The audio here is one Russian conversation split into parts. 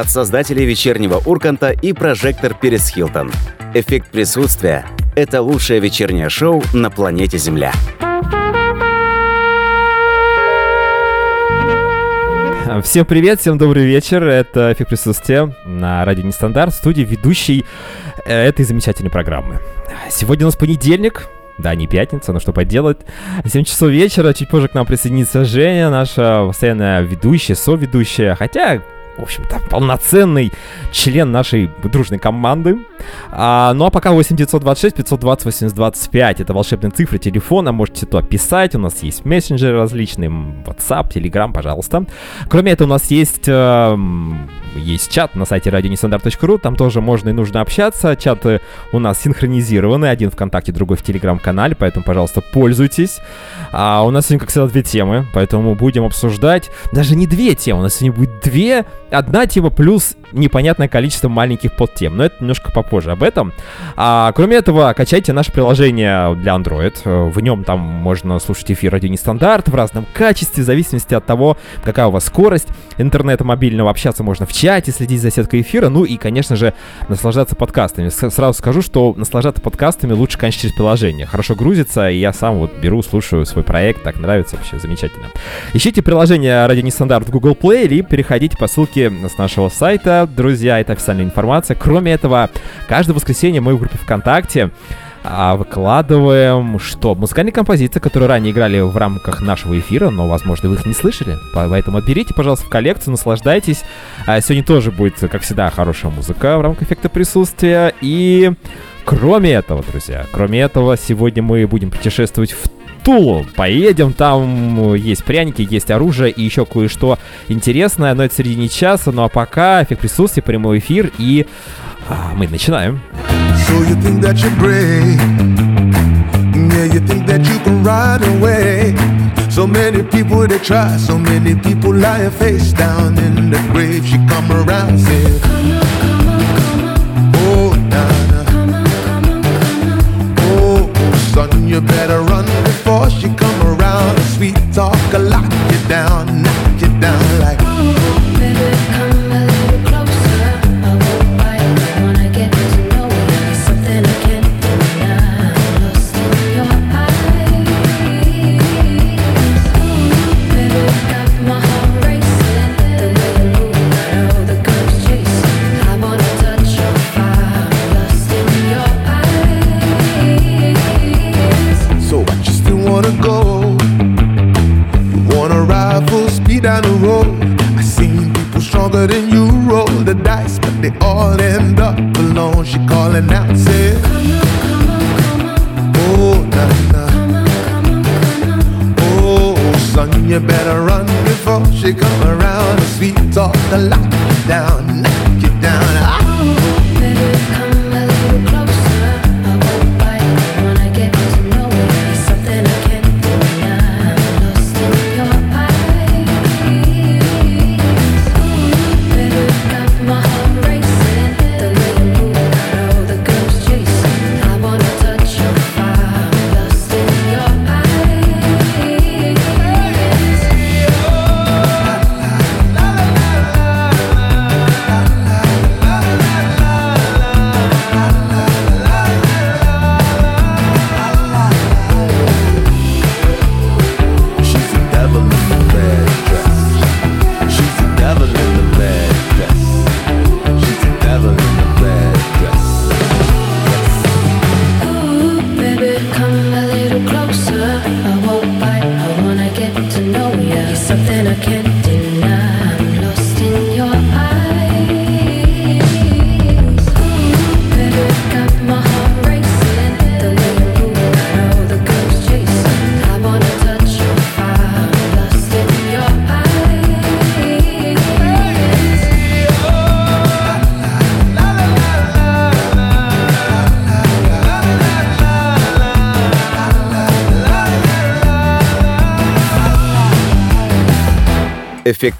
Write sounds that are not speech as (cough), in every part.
от создателей вечернего Урканта и прожектор Перес Хилтон. Эффект присутствия – это лучшее вечернее шоу на планете Земля. Всем привет, всем добрый вечер. Это «Эффект присутствия» на радио Нестандарт, студии ведущий э, этой замечательной программы. Сегодня у нас понедельник, да, не пятница, но что поделать. 7 часов вечера, чуть позже к нам присоединится Женя, наша постоянная ведущая, соведущая. Хотя, в общем-то, полноценный член нашей дружной команды. А, ну а пока 8 926 520 8025 это волшебные цифры телефона, можете туда писать, у нас есть мессенджеры различные, WhatsApp, Telegram, пожалуйста. Кроме этого, у нас есть, э, есть чат на сайте radionestandarт.ru, там тоже можно и нужно общаться, чаты у нас синхронизированы, один ВКонтакте, другой в Телеграм-канале, поэтому, пожалуйста, пользуйтесь. А у нас сегодня, как всегда, две темы, поэтому будем обсуждать даже не две темы, у нас сегодня будет две, одна тема плюс непонятное количество маленьких подтем, но это немножко попозже об этом. А, кроме этого, качайте наше приложение для Android. В нем там можно слушать эфир радио нестандарт в разном качестве, в зависимости от того, какая у вас скорость интернета мобильного. Общаться можно в чате, следить за сеткой эфира, ну и, конечно же, наслаждаться подкастами. Сразу скажу, что наслаждаться подкастами лучше, конечно, через приложение. Хорошо грузится, и я сам вот беру, слушаю свой проект, так нравится, вообще замечательно. Ищите приложение радио нестандарт в Google Play или переходите по ссылке с нашего сайта друзья, это официальная информация. Кроме этого, каждое воскресенье мы в группе ВКонтакте а, выкладываем что? Музыкальные композиции, которые ранее играли в рамках нашего эфира, но, возможно, вы их не слышали. Поэтому отберите, пожалуйста, в коллекцию, наслаждайтесь. А сегодня тоже будет, как всегда, хорошая музыка в рамках эффекта присутствия. И кроме этого, друзья, кроме этого, сегодня мы будем путешествовать в Тулу. Поедем, там есть пряники, есть оружие и еще кое-что интересное, но это в середине часа. Ну а пока эффект присутствия, прямой эфир и а, мы начинаем. So you think that you're brave Yeah, you think that you can ride away So many people they try, so many people lie face down in the grave She come around, say Come on, come on, come on Oh, nah, nah Come on, come on, come on Oh, son, you better run before she come around. Sweet talk, a lock you down, knock you down like. Stronger than you roll the dice, but they all end up alone. She calling out, say, Oh, nah, nah. Oh, son, you better run before she come around. Sweet talk, the lock you down, knock you down. Ah.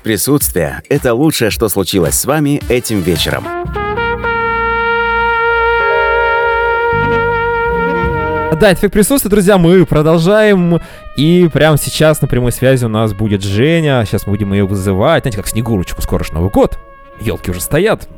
Присутствия – это лучшее, что случилось с вами этим вечером. Да, эффект присутствия, друзья, мы продолжаем. И прямо сейчас на прямой связи у нас будет Женя. Сейчас мы будем ее вызывать. Знаете, как Снегурочку, скоро же Новый год. елки уже стоят,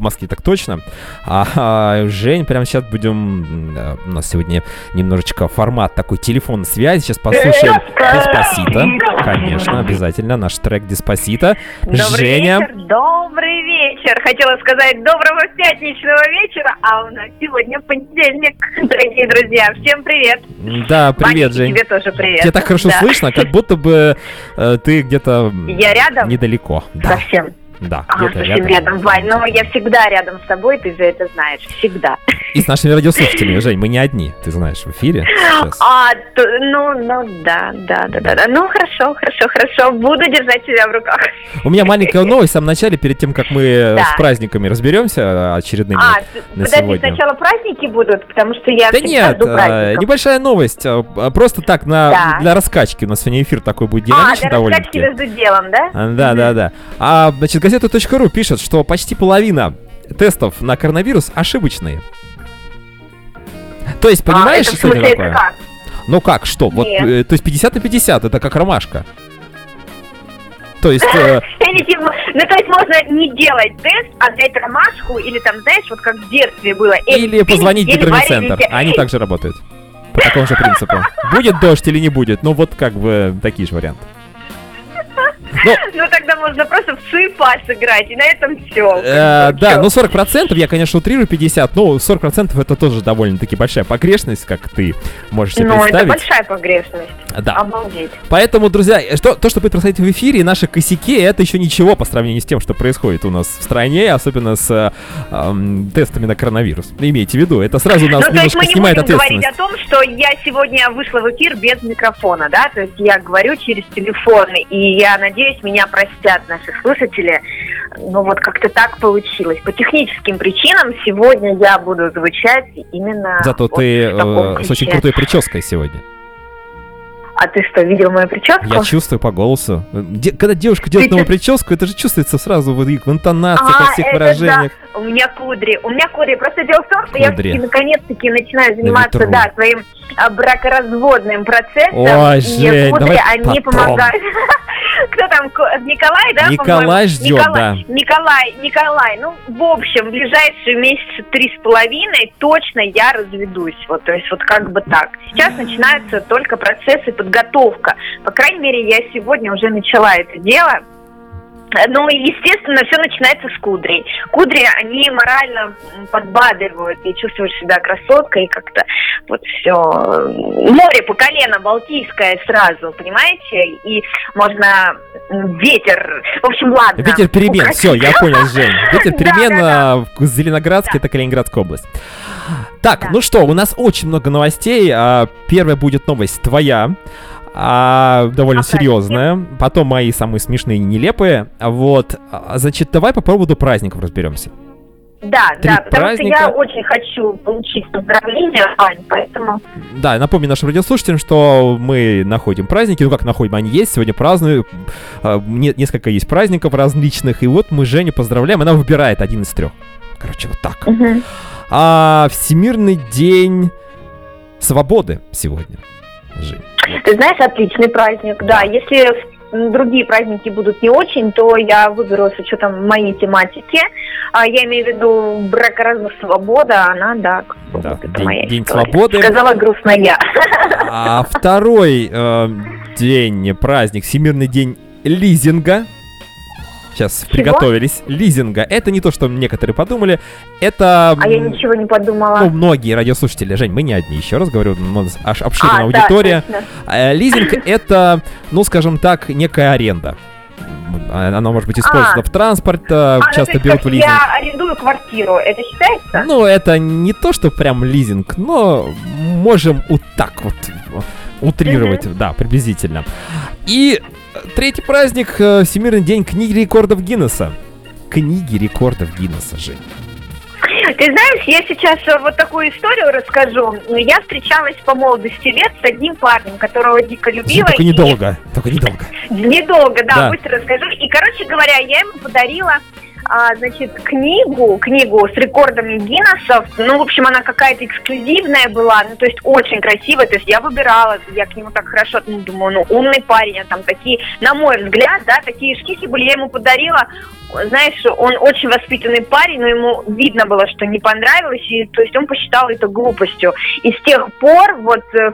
по Москве так точно. А, а, Жень, прямо сейчас будем... У нас сегодня немножечко формат такой телефонной связи. Сейчас послушаем Деспасита. Конечно, обязательно. Наш трек Деспасита. Добрый Женя. вечер, добрый вечер. Хотела сказать доброго пятничного вечера, а у нас сегодня понедельник, дорогие друзья. Всем привет. Да, привет, Ванечка, Жень. Тебе тоже привет. Тебя так хорошо Да. слышно, как будто бы э, ты где-то Я рядом? недалеко. Да, Совсем. Да, где-то совсем рядом, Вань. Но я всегда рядом с тобой, ты же это знаешь. Всегда. И с нашими радиослушателями, Жень, мы не одни, ты знаешь, в эфире сейчас. А, то- ну, ну, да, да, да, да, да. Ну, хорошо, хорошо, хорошо. Буду держать себя в руках. У меня маленькая новость в самом начале, перед тем, как мы Да. с праздниками разберемся э, очередными. А, на подожди, сегодня. сначала праздники будут, потому что я Да нет, праздников. небольшая новость, а просто так на, Да. для раскачки. У нас сегодня эфир такой будет А, динамичный для раскачки довольно-таки. между делом, да? А, Да, да, да. А, значит, газета.ру пишет, что почти половина тестов на коронавирус ошибочные. То есть, понимаешь, а, это что это смысле, такое? это как? Ну как, что? Вот, Нет. э, то есть 50 на 50, это как ромашка. То есть, э, (laughs) ну то есть можно не делать тест, а взять ромашку или там, знаешь, вот как в детстве было. или позвонить в гидромедцентр. вареники. Они также работают. По такому же принципу. (laughs) Будет дождь или не будет? Ну вот как бы такие же варианты. Ну, (laughs) Ну тогда можно просто в суепа сыграть, и на этом все. Э, да, ну 40%, я, конечно, утрирую 50, но 40% это тоже довольно-таки большая погрешность, как ты можешь себе Ну, это представить. большая погрешность. Да. Обалдеть. Поэтому, друзья, э, что, то, что будет происходить в эфире, наши косяки, это еще ничего по сравнению с тем, что происходит у нас в стране, особенно с э, эм, тестами на коронавирус. Имейте в виду, это сразу нас ну, немножко мы не снимает будем говорить ответственность. о том, что я сегодня вышла в эфир без микрофона, да? То есть я говорю через телефон, и я надеюсь, меня простят наши слушатели. Ну вот как-то так получилось. По техническим причинам сегодня я буду звучать именно Зато вот ты э, с очень крутой прической сегодня. А ты что, видел мою прическу? Я чувствую по голосу. Де- когда девушка делает Ты новую чё- прическу, это же чувствуется сразу в, в интонациях, А, во всех выражениях. У меня кудри. У меня кудри. Просто дело в том, что я Кудри. всё-таки наконец-таки начинаю заниматься, да, своим а, бракоразводным процессом. Ой, и Жень, кудри, давай они потом. помогают. (laughs) Кто там? Ко- Николай, да? Николай ждет, Николай, Николай, Николай. Ну, в общем, в ближайшие месяца три с половиной точно я разведусь. Вот, то есть вот как бы так. Сейчас начинаются только процессы подготовка. По крайней мере, я сегодня уже начала это дело. Ну, и, естественно, все начинается с кудрей. Кудри, они морально подбадривают, и чувствуешь себя красоткой, и как-то вот все. Море по колено балтийское сразу, понимаете? И можно ветер. В общем, ладно. Ветер перемен, Украсть. все, я понял, (laughs) Жень. Ветер перемен да, а, в Зеленоградске, это Калининградская область. Так, ну что, у нас очень много новостей. А, Первая будет новость твоя. А, довольно А, серьезная. Потом мои самые смешные и нелепые. Вот. А, Значит, давай по поводу праздников разберемся. Да, Три да, потому праздника. что я очень хочу получить поздравления, Ань, поэтому... Да, напомню нашим радиослушателям, что мы находим праздники, ну как находим, они есть, сегодня праздную, а, не- несколько есть праздников различных, и вот мы Женю поздравляем, она выбирает один из трех. Короче, вот так. Мгм. А Всемирный день свободы сегодня. Жень. Ты знаешь, отличный праздник, да. Если другие праздники будут не очень, то я выберу с учетом моей тематики. А, я имею в виду бракоразвод свобода, она, да, Да, вот это день- моя день история. свободы. Сказала грустно я. А второй э, день, праздник, Всемирный день лизинга. Сейчас Чего? приготовились. Лизинга. Это не то, что некоторые подумали. Это... А я ничего не подумала. Ну, многие радиослушатели, Жень, мы не одни, еще раз говорю, у нас аж обширная а, да, аудитория. точно. Э, Лизинг это, ну, скажем так, некая аренда. Э, Она может быть использована А. в транспорт, э, А, ну, часто то есть, берут в лизинг. Я арендую квартиру, это считается? Ну, это не то, что прям лизинг, но можем вот так вот утрировать, да, приблизительно. И э, третий праздник э, Всемирный день книги рекордов Гиннесса. Книги рекордов Гиннесса, Жень. Ты знаешь, я сейчас э, вот такую историю расскажу. Я встречалась по молодости лет с одним парнем, которого дико любила. только и- недолго, только недолго. (laughs) Недолго, да, Да. быстро расскажу. И, короче говоря, я ему подарила а, значит, книгу, книгу с рекордами Гиннесов. Ну, в общем, она какая-то эксклюзивная была, ну, то есть очень красивая. То есть я выбирала, я к нему так хорошо, ну, думаю, ну, умный парень, а там такие, на мой взгляд, да, такие шкихи были, я ему подарила знаешь, он очень воспитанный парень, но ему видно было, что не понравилось, и то есть он посчитал это глупостью. И с тех пор вот э,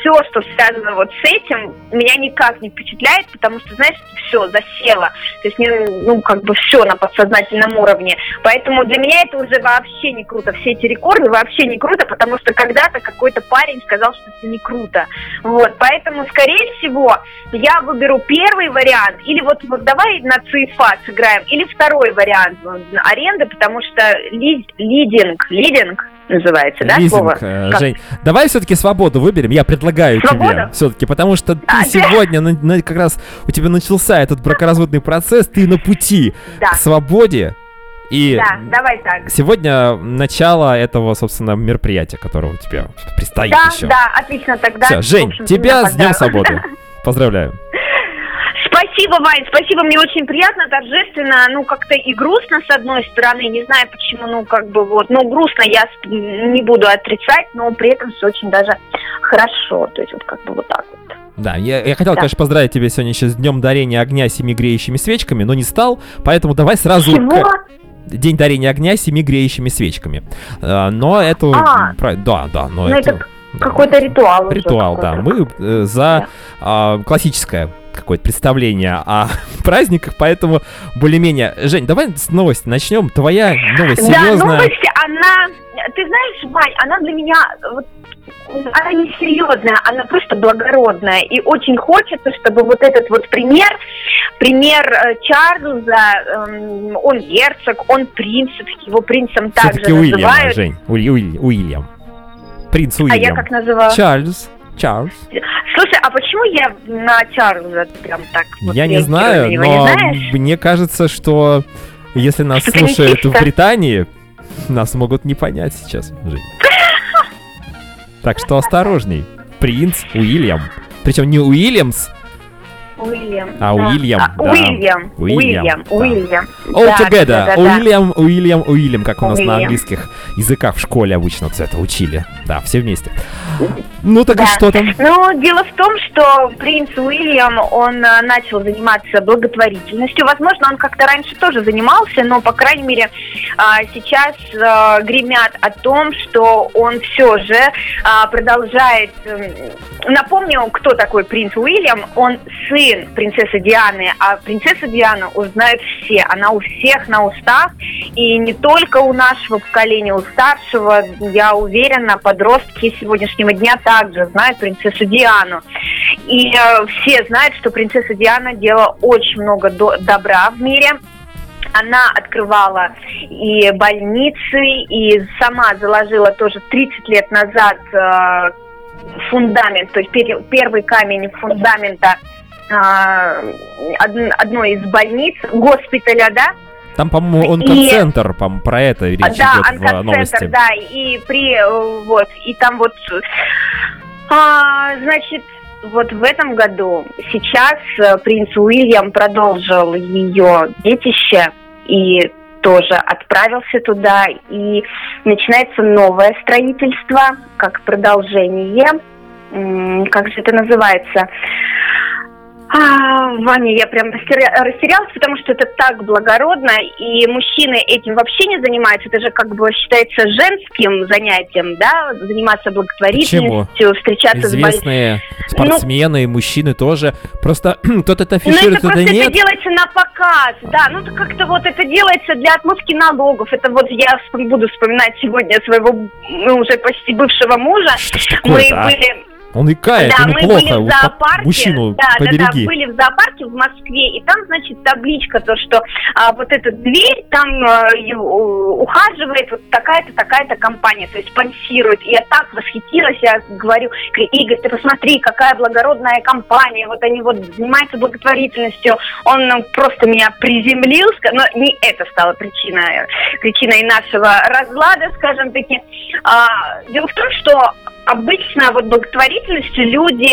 все, что связано вот с этим, меня никак не впечатляет, потому что, знаешь, все засело. То есть, ну, как бы все на подсознательном уровне. Поэтому для меня это уже вообще не круто. Все эти рекорды вообще не круто, потому что когда-то какой-то парень сказал, что это не круто. Вот, поэтому, скорее всего, я выберу первый вариант, или вот, вот давай на ЦИФА сыграем, или второй вариант аренды, потому что лид, лидинг, лидинг, называется, да, Лизинг, слово? э, Как? Жень, давай все-таки свободу выберем, я предлагаю тебе Свободу? все-таки, потому что ты А, сегодня, на- на- как раз у тебя начался этот бракоразводный процесс, ты на пути Да. к свободе, и Да, давай так. сегодня начало этого, собственно, мероприятия, которого тебе предстоит Да, еще. да, отлично, тогда. Все, Жень, общем, тебя с Днем. Свободы. (laughs) Поздравляю. Спасибо, Вань, спасибо, мне очень приятно, торжественно, ну, как-то и грустно, с одной стороны, не знаю почему, ну, как бы вот, ну, грустно я не буду отрицать, но при этом все очень даже хорошо, то есть вот как бы вот так вот. Да, я, я хотел, Да. конечно, поздравить тебя сегодня еще с Днем дарения огня семи греющими свечками, но не стал, поэтому давай сразу... Чего? к- День дарения огня семи греющими свечками. А, но это... А. Да, да, но Ну, это... это. Какой-то ритуал уже Ритуал, да. какой-то. Мы э, за а, классическое какое-то представление о (laughs) праздниках, поэтому более-менее... Жень, давай с новости начнем. Твоя новость Да, серьезная. новость, она, ты знаешь, Вань, она для меня, вот, она не серьезная, она просто благородная. И очень хочется, чтобы вот этот вот пример, пример э, Чарльза, эм, он герцог, он принц, его принцем также Все-таки Уильям, называют. Жень. Уиль- Уильям. Принц А я Уильям. как называю? Чарльз. Чарльз. Слушай, а почему я на Чарльза прям так вот Я не знаю, него, но не мне кажется, что если нас Что-то слушают в. Британии, нас могут не понять сейчас. Так что осторожней. Принц Уильям. Причем не Уильямс, Уильям. А, да. Уильям, А, да. Уильям. Уильям, Уильям. да. Уильям. all Да, together. да, да, да. Уильям, Уильям, Уильям, как у нас на Уильям. английских языках в школе обычно вот это учили. Да, все вместе. Ну так и Да. что там? Ну, дело в том, что принц Уильям, он э, начал заниматься благотворительностью. Возможно, он как-то раньше тоже занимался, но, по крайней мере, а, сейчас э, гремят о том, что он все же а, продолжает... Напомню, кто такой принц Уильям. Он сын принцессы Дианы, а принцесса Диана узнают все. Она у всех на устах, и не только у нашего поколения, у старшего, я уверена, подростки сегодняшнего дня также знают принцессу Диану. И э, все знают, что принцесса Диана делала очень много до- добра в мире. Она открывала и больницы, и сама заложила тоже 30 лет назад э, фундамент, то есть пер- первый камень фундамента одной из больниц, госпиталя, да, Там, по-моему, И- онкоцентр, по про это речь А, да, идет в новости. да, и при, вот, и там вот, а, значит, вот в этом году сейчас э, принц Уильям продолжил ее детище и тоже отправился туда, и начинается новое строительство, как продолжение, как же это называется, а, Ваня, я прям растеря- растерялась, потому что это так благородно, и мужчины этим вообще не занимаются. Это же как бы считается женским занятием, да, заниматься благотворительностью, встречаться с больными. Известные спортсмены и мужчины тоже. Просто (clears throat) кто-то это Ну, это афиширует, просто это это нет. делается на показ, да, ну это как-то вот это делается для отмывки налогов. Это вот я буду вспоминать сегодня своего ну, уже почти бывшего мужа. Что ж Мы такое-то, а? были Он икает, да, ему мы плохо. были в зоопарке. Мужчину да, да, побереги. да, были в зоопарке в Москве, и там, значит, табличка, то, что а, вот эта дверь, там а, ухаживает вот такая-то, такая-то компания, то есть спонсирует. И я так восхитилась, я говорю, Игорь, ты посмотри, какая благородная компания, вот они вот занимаются благотворительностью. Он ну, просто меня приземлил, но не это стало причиной, причиной нашего разлада, скажем таки. А, дело в том, что обычно вот благотворительностью люди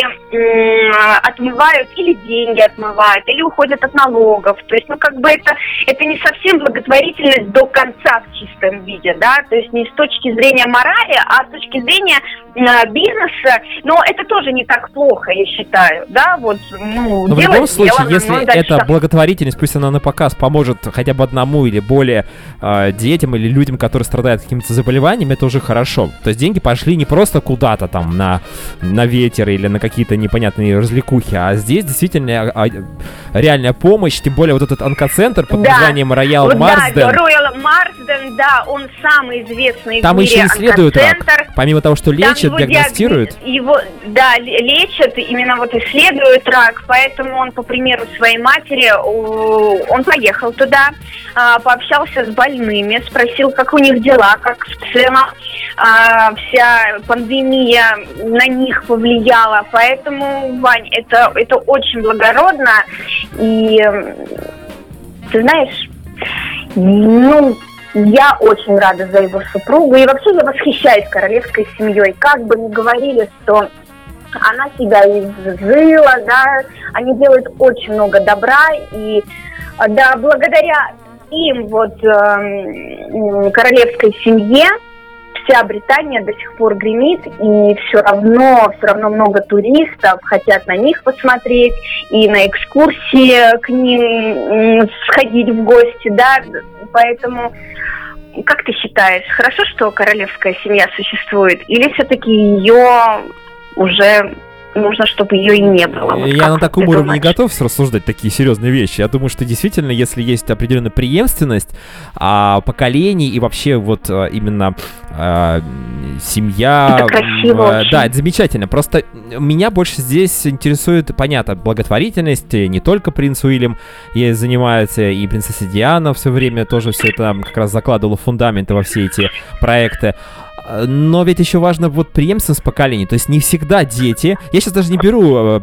отмывают или деньги отмывают, или уходят от налогов. То есть, ну, как бы это, это не совсем благотворительность до конца в чистом виде, да, то есть не с точки зрения морали, а с точки зрения э, бизнеса, но это тоже не так плохо, я считаю, да, вот, ну, Но в дело любом случае, сделано, если ну, эта благотворительность, пусть она на показ поможет хотя бы одному или более э, детям или людям, которые страдают какими-то заболеваниями, это уже хорошо. То есть деньги пошли не просто куда-то там на, на ветер или на какие-то непонятные развлекухи, а здесь действительно а, реальная помощь, тем более вот этот онкоцентр под Да. названием Роял Вот Марсден. Да, Royal Marsden, да, он самый известный Там в мире еще исследуют рак. Помимо того, что Там лечат, его диагностируют. Его, да, лечат, именно вот исследуют рак, поэтому он, по примеру своей матери, он поехал туда, а, пообщался с больными, спросил, как у них дела, как в целом а, вся пандемия на них повлияла. Поэтому, Вань, это, это очень благородно. И м, ты знаешь, ну, я очень рада за его супругу. И вообще я восхищаюсь королевской семьей. Как бы ни говорили, что она себя изжила, да, они делают очень много добра. И а, да, благодаря им, вот, эм, м, королевской семье, вся Британия до сих пор гремит, и все равно, все равно много туристов хотят на них посмотреть, и на экскурсии к ним сходить в гости, да, поэтому как ты считаешь, хорошо, что королевская семья существует, или все-таки ее уже нужно, чтобы ее и не было? Вот Я на таком уровне не готов рассуждать такие серьезные вещи. Я думаю, что действительно, если есть определенная преемственность а, поколений и вообще вот а, именно а, семья... Это красиво а. Да, это замечательно. Просто меня больше здесь интересует, понятно, благотворительность. Не только принц Уильям ей занимается, и принцесса Диана все время тоже все это как раз закладывала фундаменты во все эти проекты. Но ведь еще важно вот преемственность поколений. То есть не всегда дети... Я сейчас даже не беру э,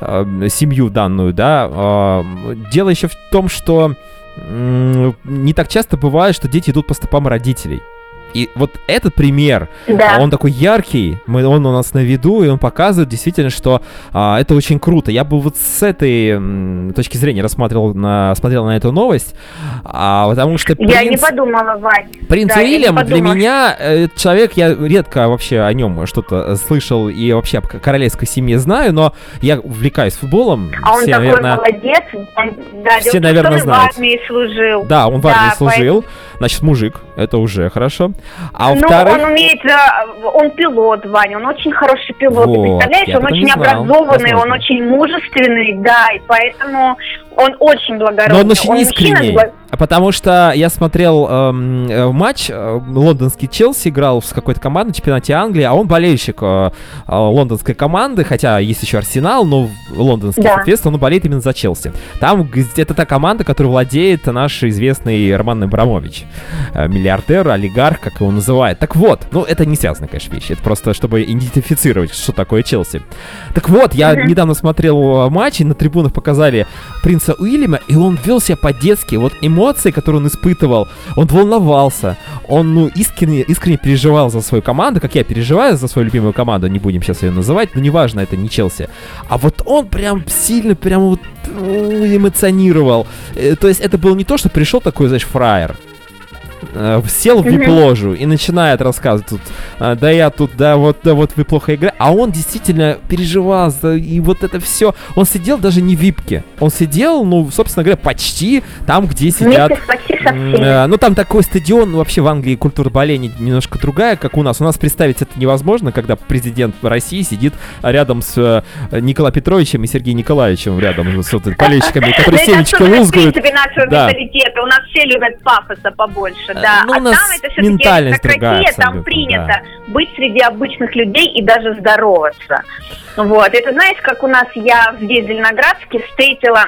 э, семью данную, да. а, Дело еще в том, что не так часто бывает, что дети идут по стопам родителей. И вот этот пример, Да. он такой яркий, мы, он у нас на виду, и он показывает действительно, что а, это очень круто. Я бы вот с этой м, точки зрения рассматривал на, смотрел на эту новость, а, потому что Я не принц- подумала, Вань. Принц Да, Уильям для меня э, человек, я редко вообще о нем что-то слышал и вообще о к- королевской семье знаю, но я увлекаюсь футболом. А он все, такой наверное, молодец. Он, да, все, наверное, он знают. в армии служил. да, он в армии Да, служил, значит, мужик, это уже хорошо. А ну, во-вторых, он умеет, э, он пилот, Ваня, он очень хороший пилот. Вот, Ты представляешь, он очень образованный, он очень мужественный, да, и поэтому он очень благородный. но он очень мужчина с искренний. бла- А Потому что я смотрел эм, э, матч, э, лондонский Челси играл с какой-то командой в чемпионате Англии, а он болельщик э, э, лондонской команды, хотя есть еще Арсенал, но лондонский, Да. соответственно, он болеет именно за Челси. Там это та команда, которую владеет наш известный Роман Абрамович, э, миллиардер, олигарх, как его называют. Так вот, ну это не связанные, конечно, вещи, это просто чтобы идентифицировать, что такое Челси. Так вот, я Мгм. недавно смотрел э, матч, и на трибунах показали принца Уильяма, и он вел себя по-детски. Вот эмоции, которые он испытывал, он волновался, он, ну, искренне, искренне переживал за свою команду, как я переживаю за свою любимую команду, не будем сейчас ее называть, но неважно, это не Челси. А вот он прям сильно, прям вот эмоционировал. Э, То есть это было не то, что пришел такой, знаешь, фраер, э, сел в вип-ложу и начинает рассказывать тут, а, да я тут, да вот, да вот вы плохо играете. А он действительно переживал, за, и вот это все. Он сидел даже не в випке. Он сидел, ну, собственно говоря, почти там, где сидят... Э, Ну, там такой стадион, ну, вообще в Англии культура боления немножко другая, как у нас. У нас представить это невозможно, когда президент России сидит рядом с э, Николаем Петровичем и Сергеем Николаевичем рядом с вот болельщиками, (laughs) которые семечки лузгают. Да. У нас все любят пафоса побольше, Э, да. ну, у а нас там это все-таки аристократия, там принято быть среди обычных людей и даже здороваться. Вот. Это знаешь, как у нас я здесь, в Зеленоградске, встретила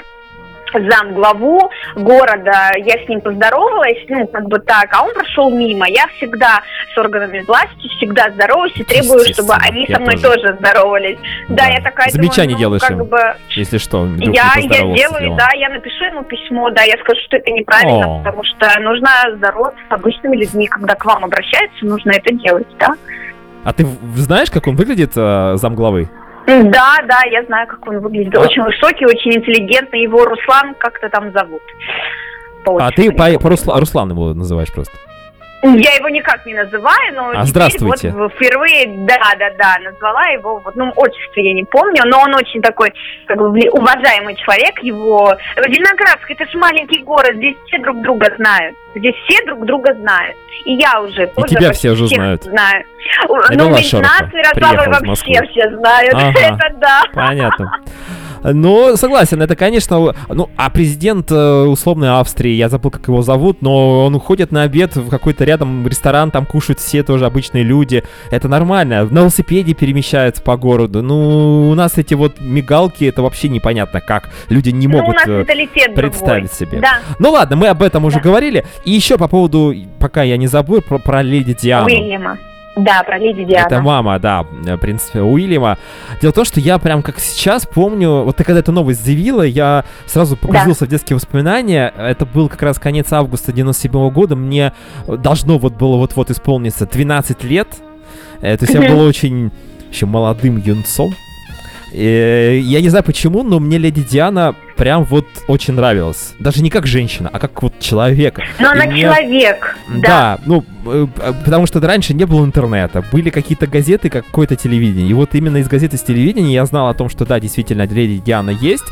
зам главу города, я с ним поздоровалась, ну, как бы так, а он прошел мимо. Я всегда с органами власти, всегда здороваюсь и требую, чтобы они со мной тоже. тоже, здоровались. Да, Да. я такая Замечание думаю, ну, делаешь как им. бы, Если что, я, я делом. да, я напишу ему письмо, да, я скажу, что это неправильно, О. потому что нужно здороваться с обычными людьми, когда к вам обращаются, нужно это делать, да. А ты знаешь, как он выглядит, э, замглавы? Да, да, я знаю, как он выглядит. А- Очень высокий, очень интеллигентный. Его Руслан как-то там зовут. По А ты по, по Русла- Руслан его называешь просто. Я его никак не называю, но А, здравствуйте. вот впервые, да, да, да, назвала его, вот, ну, отчество я не помню, но он очень такой, как бы, уважаемый человек, его... Зеленоградск, это же маленький город, здесь все друг друга знают, здесь все друг друга знают, и я уже тоже тебя все уже знают. знаю. Это ну, ваш нас в вообще все знают, (laughs) Ага. это да. Понятно. Ну, согласен, это, конечно, ну, а президент э, условной Австрии, я забыл, как его зовут, но он уходит на обед в какой-то рядом ресторан, там кушают все тоже обычные люди, это нормально, на велосипеде перемещаются по городу, ну, у нас эти вот мигалки, это вообще непонятно как, люди не ну, у могут нас э, представить другой. себе. Да, Ну ладно, мы об этом уже Да. говорили, и еще по поводу, пока я не забыл, про, про леди Диану. Уильяма. Да, про леди Диану. Это мама, да, э, принципе, Уильяма. Дело в том, что я прям как сейчас помню, вот ты когда эту новость заявила, я сразу погрузился в детские воспоминания. Это был как раз конец августа 97 года. Мне должно вот было вот-вот исполниться 12 лет. Э, То есть я был очень еще молодым юнцом. Э, Я не знаю почему, но мне леди Диана прям вот очень нравилась. Даже не как женщина, а как вот человек. Но И она мне- человек. Да. Да, ну, э, э, потому что раньше не было интернета, были какие-то газеты, какое-то телевидение. И вот именно из газеты с телевидения я знал о том, что да, действительно, леди Диана есть.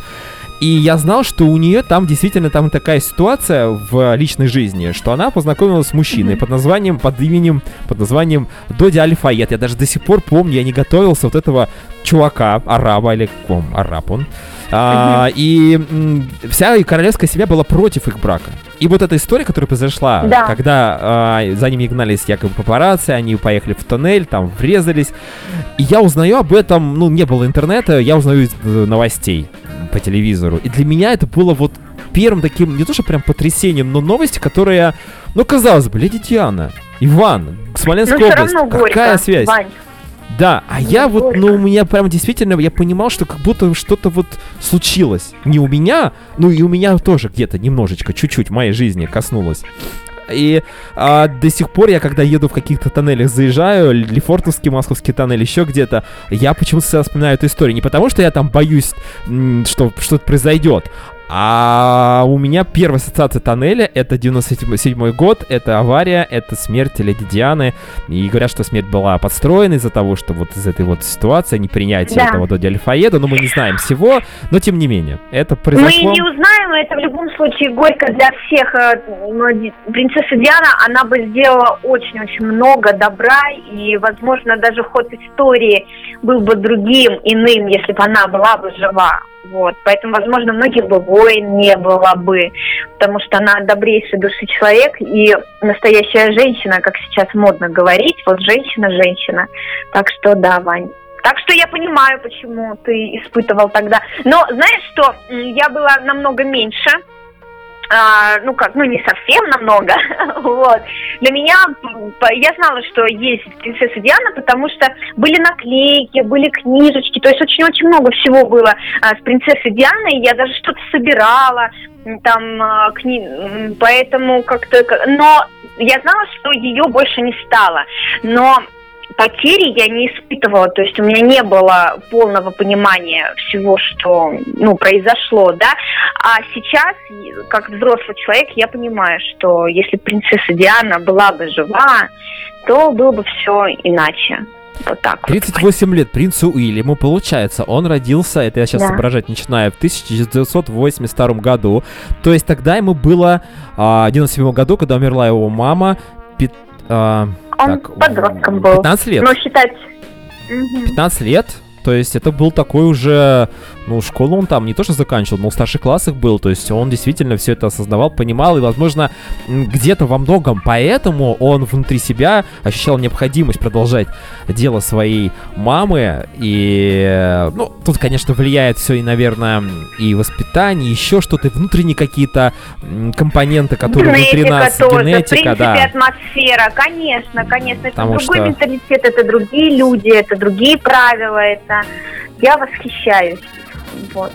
И я знал, что у нее там действительно там такая ситуация в личной жизни, что она познакомилась с мужчиной под названием, под именем, под названием Доди Альфаед. Я даже до сих пор помню, я не готовился вот этого чувака, араба или ком, араб он. А, и м, вся и королевская семья была против их брака. И вот эта история, которая произошла, Да. когда а, за ними гнались якобы папарацци, они поехали в тоннель, там врезались. И я узнаю об этом, ну, не было интернета, я узнаю из э, новостей по телевизору. И для меня это было вот первым таким, не то что прям потрясением, но новости, которые, ну, казалось бы, леди Диана, Иван, Смоленская Но все область, равно горько. какая связь? Вань. Да, а я вот, горько. ну, у меня прям действительно, я понимал, что как будто что-то вот случилось. Не у меня, ну и у меня тоже где-то немножечко, чуть-чуть в моей жизни коснулось. И а, до сих пор я, когда еду в каких-то тоннелях, заезжаю, Лефортовский, Московский тоннель, еще где-то, я почему-то всегда вспоминаю эту историю. Не потому, что я там боюсь, что что-то произойдет, а у меня первая ассоциация тоннеля — это 97 год, это авария, это смерть леди Дианы. И говорят, что смерть была подстроена из-за того, что вот из этой вот ситуации, непринятия Да. этого Доди Альфаеда, но мы не знаем всего, но тем не менее, это Мы произошло... не узнаем, это в любом случае горько для всех. Э, Принцесса Диана, она бы сделала очень-очень много добра, и, возможно, даже ход истории был бы другим, иным, если бы она была бы жива. Вот. Поэтому, возможно, многих бы войн не было бы, потому что она добрейшей души человек и настоящая женщина, как сейчас модно говорить, вот женщина-женщина. Так что да, Вань. Так что я понимаю, почему ты испытывал тогда. Но знаешь что, я была намного меньше. А, ну как, ну не совсем намного, (laughs) вот. Для меня, я знала, что есть принцесса Диана, потому что были наклейки, были книжечки, то есть очень-очень много всего было а, с принцессой Дианой, я даже что-то собирала, там, а, кни- поэтому как-то, но я знала, что ее больше не стало, но потери я не испытывала, то есть у меня не было полного понимания всего, что ну, произошло, да. А сейчас, как взрослый человек, я понимаю, что если принцесса Диана была бы жива, то было бы все иначе. Вот так. вот. 38 лет принцу Уильяму, получается, он родился, это я сейчас Да. соображать начинаю, в 1982 году. То есть тогда ему было а, в 97 году, когда умерла его мама, пят- а, Он так, подростком был. 15 лет. Но считать... Мгм. 15 лет. То есть это был такой уже, ну, школу он там не то что заканчивал, но в старших классах был. То есть он действительно все это осознавал, понимал, и, возможно, где-то во многом поэтому он внутри себя ощущал необходимость продолжать дело своей мамы. И, э, ну, тут, конечно, влияет все и, наверное, и воспитание, еще что-то, внутренние какие-то компоненты, которые внутри нас, тоже, в генетика, принципе, да. атмосфера, конечно, конечно. Это Потому другой что- менталитет, это другие люди, это другие правила, это... Я восхищаюсь. Вот.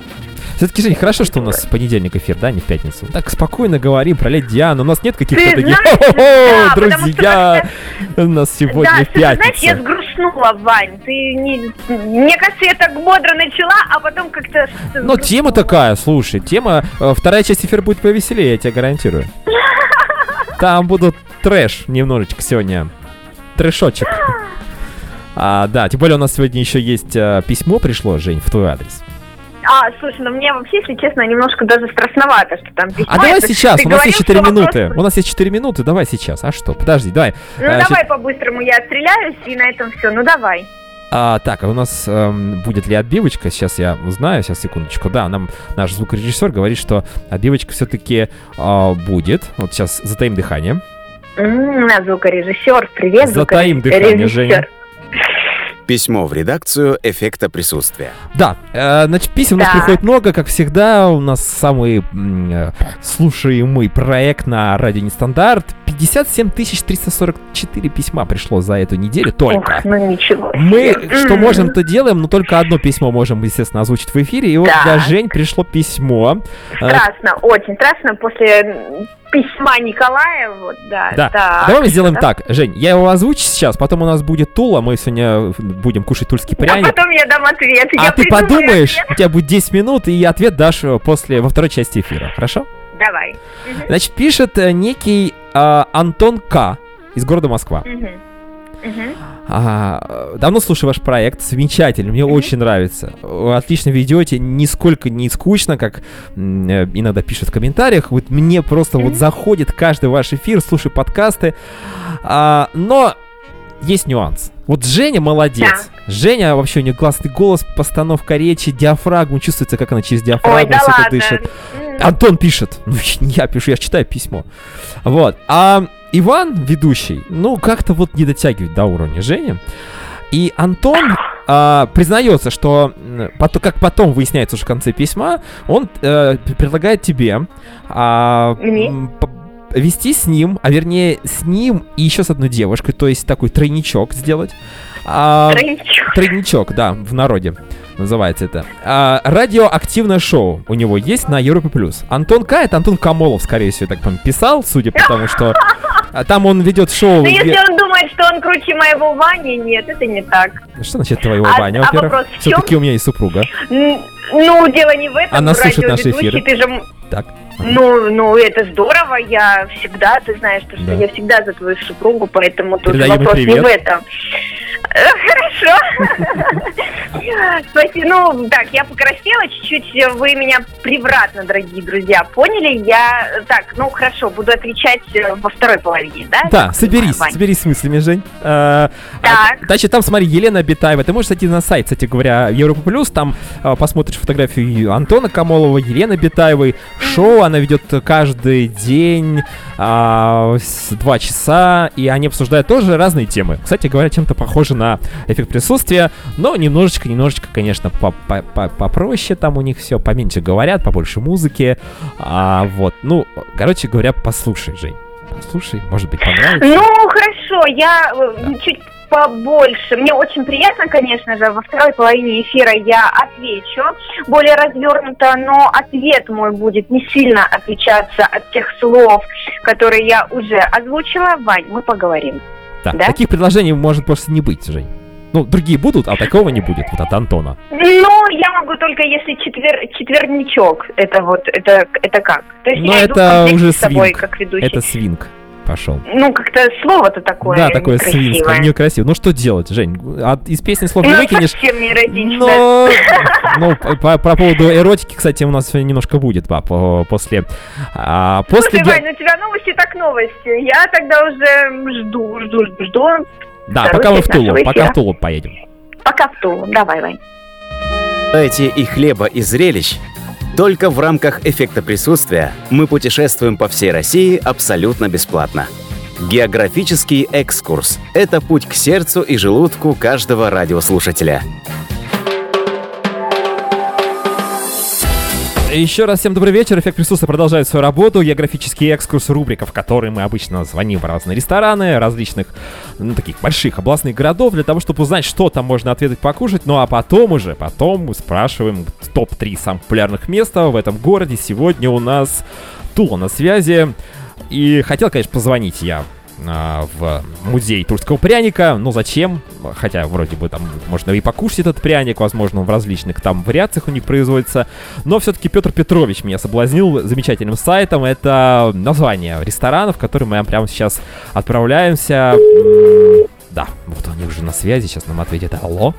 Все-таки, Жень, хорошо, что у нас понедельник эфир, да, не в пятницу. Так спокойно говорим про Леди Диану. У нас нет каких-то Ты таких знаешь, «Хо-хо-хо, да, потому что друзья, у нас сегодня да, в ты знаешь, я пятницу. уснула, Вань. Ты не... Мне кажется, я так бодро начала, а потом как-то... Но тема такая, слушай, тема... э, Вторая часть эфира будет повеселее, я тебе гарантирую. (laughs) Там будут трэш немножечко сегодня. Трэшочек. (gasps) А, да, тем более у нас сегодня еще есть э, письмо пришло, Жень, в твой адрес. А, слушай, ну мне вообще, если честно, немножко даже страшновато, что там письмо. А давай Это сейчас, у нас есть говорил, 4 что минуты. вопрос- У нас есть 4 минуты, давай сейчас. А что? Подожди, давай. Ну А, давай по-быстрому я отстреляюсь, и на этом все. Ну давай. А, так, а у нас эм, будет ли отбивочка? Сейчас я узнаю, сейчас секундочку. Да, нам наш звукорежиссер говорит, что отбивочка все-таки будет. Вот сейчас затаим дыхание. М, На звукорежиссер. Привет, Затаим звукорежиссер. дыхание, Женя. Письмо в редакцию эффекта присутствия. Да, э, значит, писем у нас Да. приходит много, как всегда. У нас самый э, слушаемый проект на радио Нестандарт. 57 344 письма пришло за эту неделю только. Ох, ну ничего. Мы что можем, то делаем, но только одно письмо можем, естественно, озвучить в эфире. И вот Так. для Жень пришло письмо. Э, Страшно, очень страшно после письма Николая, вот, да. Да. так, Давай мы сделаем да. так, Жень, я его озвучу сейчас, потом у нас будет Тула, мы сегодня будем кушать тульский А пряник. потом я дам ответ. А я ты подумаешь, ответ. у тебя будет 10 минут, и ответ дашь э, после, во второй части эфира, хорошо? Давай. Значит, пишет э, некий а, Антон К. из города Москва. А, давно слушаю ваш проект, замечательный, мне очень нравится. Вы Отлично ведете, нисколько не скучно, как э, иногда пишут в комментариях. Вот мне просто вот заходит каждый ваш эфир, слушаю подкасты. А, но есть нюанс. Вот Женя молодец. Женя вообще у нее классный голос, постановка речи, диафрагму, чувствуется, как она через Ой, диафрагму да все это дышит. Антон пишет. (laughs) Ну, я пишу, я читаю письмо. Вот. А Иван, ведущий, ну, как-то вот не дотягивает до уровня Жени. И Антон а, признается, что, м, пото- как потом выясняется уже в конце письма, он п- предлагает тебе а, вести с ним, а вернее с ним и еще с одной девушкой, то есть такой тройничок сделать. А, Тройничок. Тройничок, да, в народе называется это. А, радиоактивное шоу у него есть на Европе плюс. Антон К. это Антон Камолов, скорее всего, так по писал, судя по тому, что а, (laughs) там он ведет шоу. Ну, если он думает, что он круче моего Вани, нет, это не так. Что значит твоего А- Ваня, а во-первых? в Все-таки у меня есть супруга. Ну, дело не в этом. Она слушает наши эфиры. Ты же, Так. ну, ну, это здорово. Я всегда, ты знаешь, что, что Да. я всегда за твою супругу, поэтому тут Передаем вопрос не привет. в этом. Э, Хорошо. Спасибо. Ну, так, я покраснела чуть-чуть. Вы меня превратно, дорогие друзья, поняли? Я, так, ну, хорошо, буду отвечать э, во второй половине, да? Да, соберись, Вань. соберись с мыслями, Жень. А, Так. а, Значит, там, смотри, Елена Бетаева. Ты можешь зайти на сайт, кстати говоря, Европа Плюс, там а, посмотришь фотографию Антона Камолова, Елены Бетаевой. Шоу она ведет каждый день, а, два часа, и они обсуждают тоже разные темы. Кстати говоря, чем-то похоже на эффект присутствия, но немножечко, немножечко, конечно, по- по- по- попроще там у них все, поменьше говорят, побольше музыки. А, вот, ну, короче говоря, послушай, Жень. Послушай, может быть, понравится. Ну, хорошо, я э, чуть побольше. Мне очень приятно, конечно же, во второй половине эфира я отвечу более развернуто, но ответ мой будет не сильно отличаться от тех слов, которые я уже озвучила. Вань, мы поговорим. Да. Да? Таких предложений может просто не быть, Жень. Ну, другие будут, а такого не будет, вот от Антона. Ну, я могу только если четвер... четверничок. Это вот, это, это как? То есть Но я иду в это комплекте уже с тобой, свинг. как ведущий. Это свинг пошел. Ну, как-то слово-то такое да, такое свинское, некрасивое. некрасиво. Ну что делать, Жень? От, из песни слов не Ну, выкинешь. совсем не эротично. Но, ну, по, по- по поводу эротики, кстати, у нас немножко будет, пап, после... а, после Слушай, Вань, ну у тебя новости так новости. Я тогда уже жду, жду, жду, жду. Да, пока мы в Тулу, пока в Тулу поедем. Пока в Тулу. Давай, Вань. Дайте и хлеба, и зрелищ. Только в рамках эффекта присутствия мы путешествуем по всей России абсолютно бесплатно. Географический экскурс – это путь к сердцу и желудку каждого радиослушателя. Еще раз всем добрый вечер. Эффект присутствия продолжает свою работу. Географический экскурс, рубрика, в которой мы обычно звоним в разные рестораны различных, ну, таких больших областных городов, для того, чтобы узнать, что там можно отведать, покушать. Ну, а потом уже, потом мы спрашиваем топ-3 самых популярных места в этом городе. Сегодня у нас Тула на связи. И хотел, конечно, позвонить я а, в музей тульского пряника. Ну зачем? Хотя вроде бы там можно и покушать этот пряник, возможно, в различных там вариациях у них производится. Но все-таки Петр Петрович меня соблазнил замечательным сайтом. Это название ресторанов, в которые мы прямо сейчас отправляемся. Да, вот они уже на связи, сейчас нам ответят. Алло?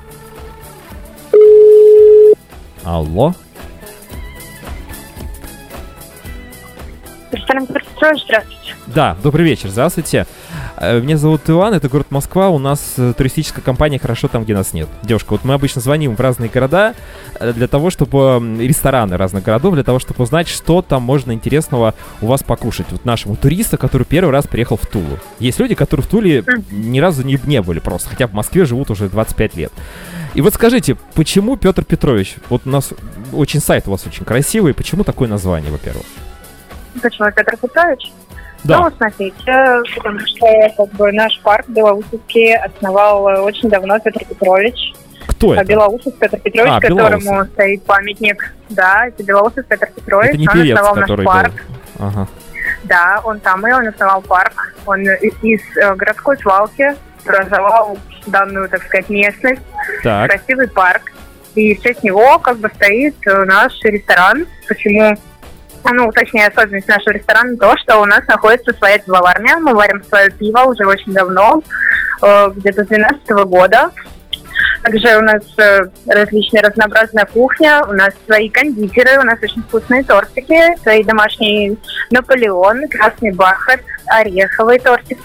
Алло? Ресторан Петрович, здравствуйте. Да, добрый вечер, здравствуйте. Э, Меня зовут Иван, это город Москва, у нас э, туристическая компания «Хорошо там, где нас нет». Девушка, вот мы обычно звоним в разные города э, для того, чтобы... Рестораны разных городов, для того, чтобы узнать, что там можно интересного у вас покушать. Вот нашему туристу, который первый раз приехал в Тулу. Есть люди, которые в Туле ни разу не, не были просто, хотя в Москве живут уже 25 лет. И вот скажите, почему Петр Петрович? Вот у нас очень сайт у вас очень красивый, почему такое название, во-первых? Почему Петр Петрович? Да. Ну, смотрите, потому что как бы наш парк Белоусовский основал э, очень давно Петр Петрович. Кто А это? Белоусов Петр Петрович, А, которому Белоусов. стоит памятник. Да, это Белоусов Петр Петрович. Это не он певец, основал наш парк. был. Ага. Да, он там и он основал парк. Он из, из, э, городской свалки образовал данную, так сказать, местность. Так. красивый парк. И в честь него как бы стоит э, наш ресторан. Почему? Ну, точнее, особенность нашего ресторана то, что у нас находится своя пивоварня. Мы варим свое пиво уже очень давно, э, где-то с 2012 года. Также у нас э, различная разнообразная кухня, у нас свои кондитеры, у нас очень вкусные тортики, свои домашние Наполеон, красный бархат, ореховый тортик.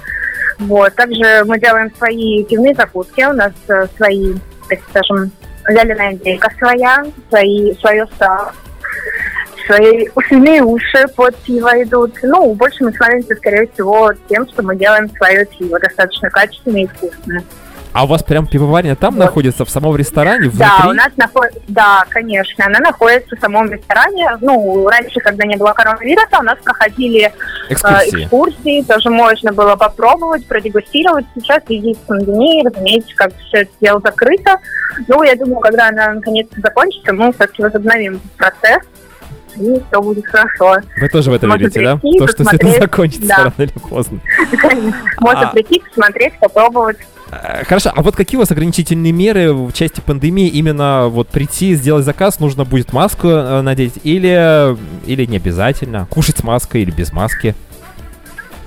Вот. Также мы делаем свои пивные закуски, у нас э, свои, так скажем, вяленая индейка своя, свои, свое сало, свои свиные уши под пиво идут. Ну, больше мы славимся, скорее всего, тем, что мы делаем свое пиво достаточно качественное и вкусное. А у вас прям пивоварня там Вот. находится, в самом ресторане, внутри? Да, у нас находится, да, конечно, она находится в самом ресторане. Ну, раньше, когда не было коронавируса, у нас проходили э, Экскурсии. экскурсии, тоже можно было попробовать, продегустировать. Сейчас в связи с пандемией, разумеется, как все это дело закрыто. Ну, я думаю, когда она наконец-то закончится, мы все-таки возобновим процесс, и все будет хорошо. Вы тоже в это Можно верите, да? То, что все это закончится Да. рано или поздно. Можно А. прийти, посмотреть, попробовать. Э, Хорошо, а вот какие у вас ограничительные меры в части пандемии? Именно вот прийти, сделать заказ, нужно будет маску э, надеть или, или не обязательно? Кушать с маской или без маски?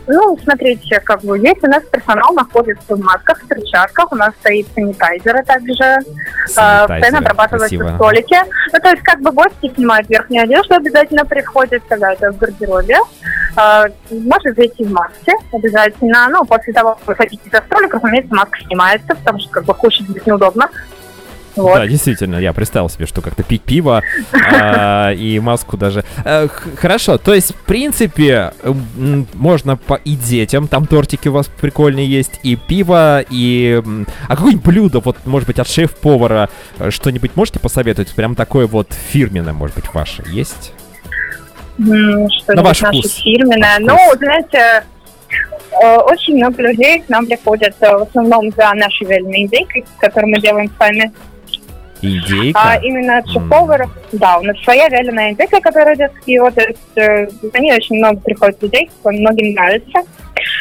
Ну, смотрите, как бы здесь у нас персонал находится в масках, в перчатках, у нас стоит санитайзеры также, э, постоянно Санитайзеры, обрабатываются красиво. столики. Ну, то есть, как бы гости снимают верхнюю одежду обязательно приходят, когда это в гардеробе. Э, Может зайти в маске обязательно. Ну, после того, как вы хотите за столик, разумеется, маска снимается, потому что как бы кушать здесь неудобно. Вот. Да, действительно, я представил себе, что как-то пить пиво (laughs) а, и маску даже. Э, Хорошо, то есть, в принципе, можно по и детям, там тортики у вас прикольные есть, и пиво, и... А какое-нибудь блюдо, вот, может быть, от шеф-повара э, что-нибудь можете посоветовать? Прям такое вот фирменное, может быть, ваше есть? М, Что На ваш наше вкус. фирменное. Ну, вкус. знаете, э, очень много людей к нам приходят в основном за нашей вяленой индейкой, которую мы делаем сами. Индейка? А именно от шеф-поваров, да, у нас своя вяленая индейка, которая идет то есть э, они очень много приходят людей, многим нравится.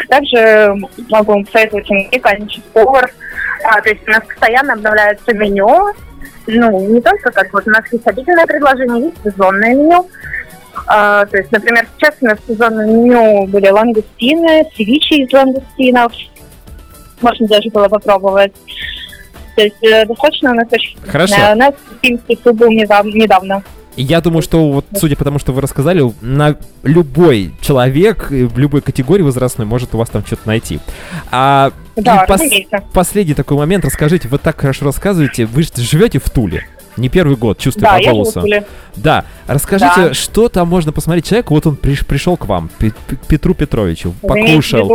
Также могу вам посоветовать уникальный шеф-повар, А, то есть у нас постоянно обновляется меню, ну, не только как вот у нас есть обеденное предложение, есть сезонное меню. А, то есть, например, сейчас у нас в сезонном меню были лангустины, севичи из лангустинов. Можно даже было попробовать. То есть э, достаточно у нас очень Хорошо. вкусное. У нас финский суп был недавно. Я думаю, что вот, судя по тому, что вы рассказали, на любой человек, э, в любой категории возрастной может у вас там что-то найти. А Да, пос- разумеется. последний такой момент, расскажите, вы так хорошо рассказываете, вы же живете в Туле. Не первый год, чувствую Да, по голосу. Да, расскажите, Да. что там можно посмотреть человеку, вот он приш- пришел к вам, Пе- Пе- Петру Петровичу, покушал. виду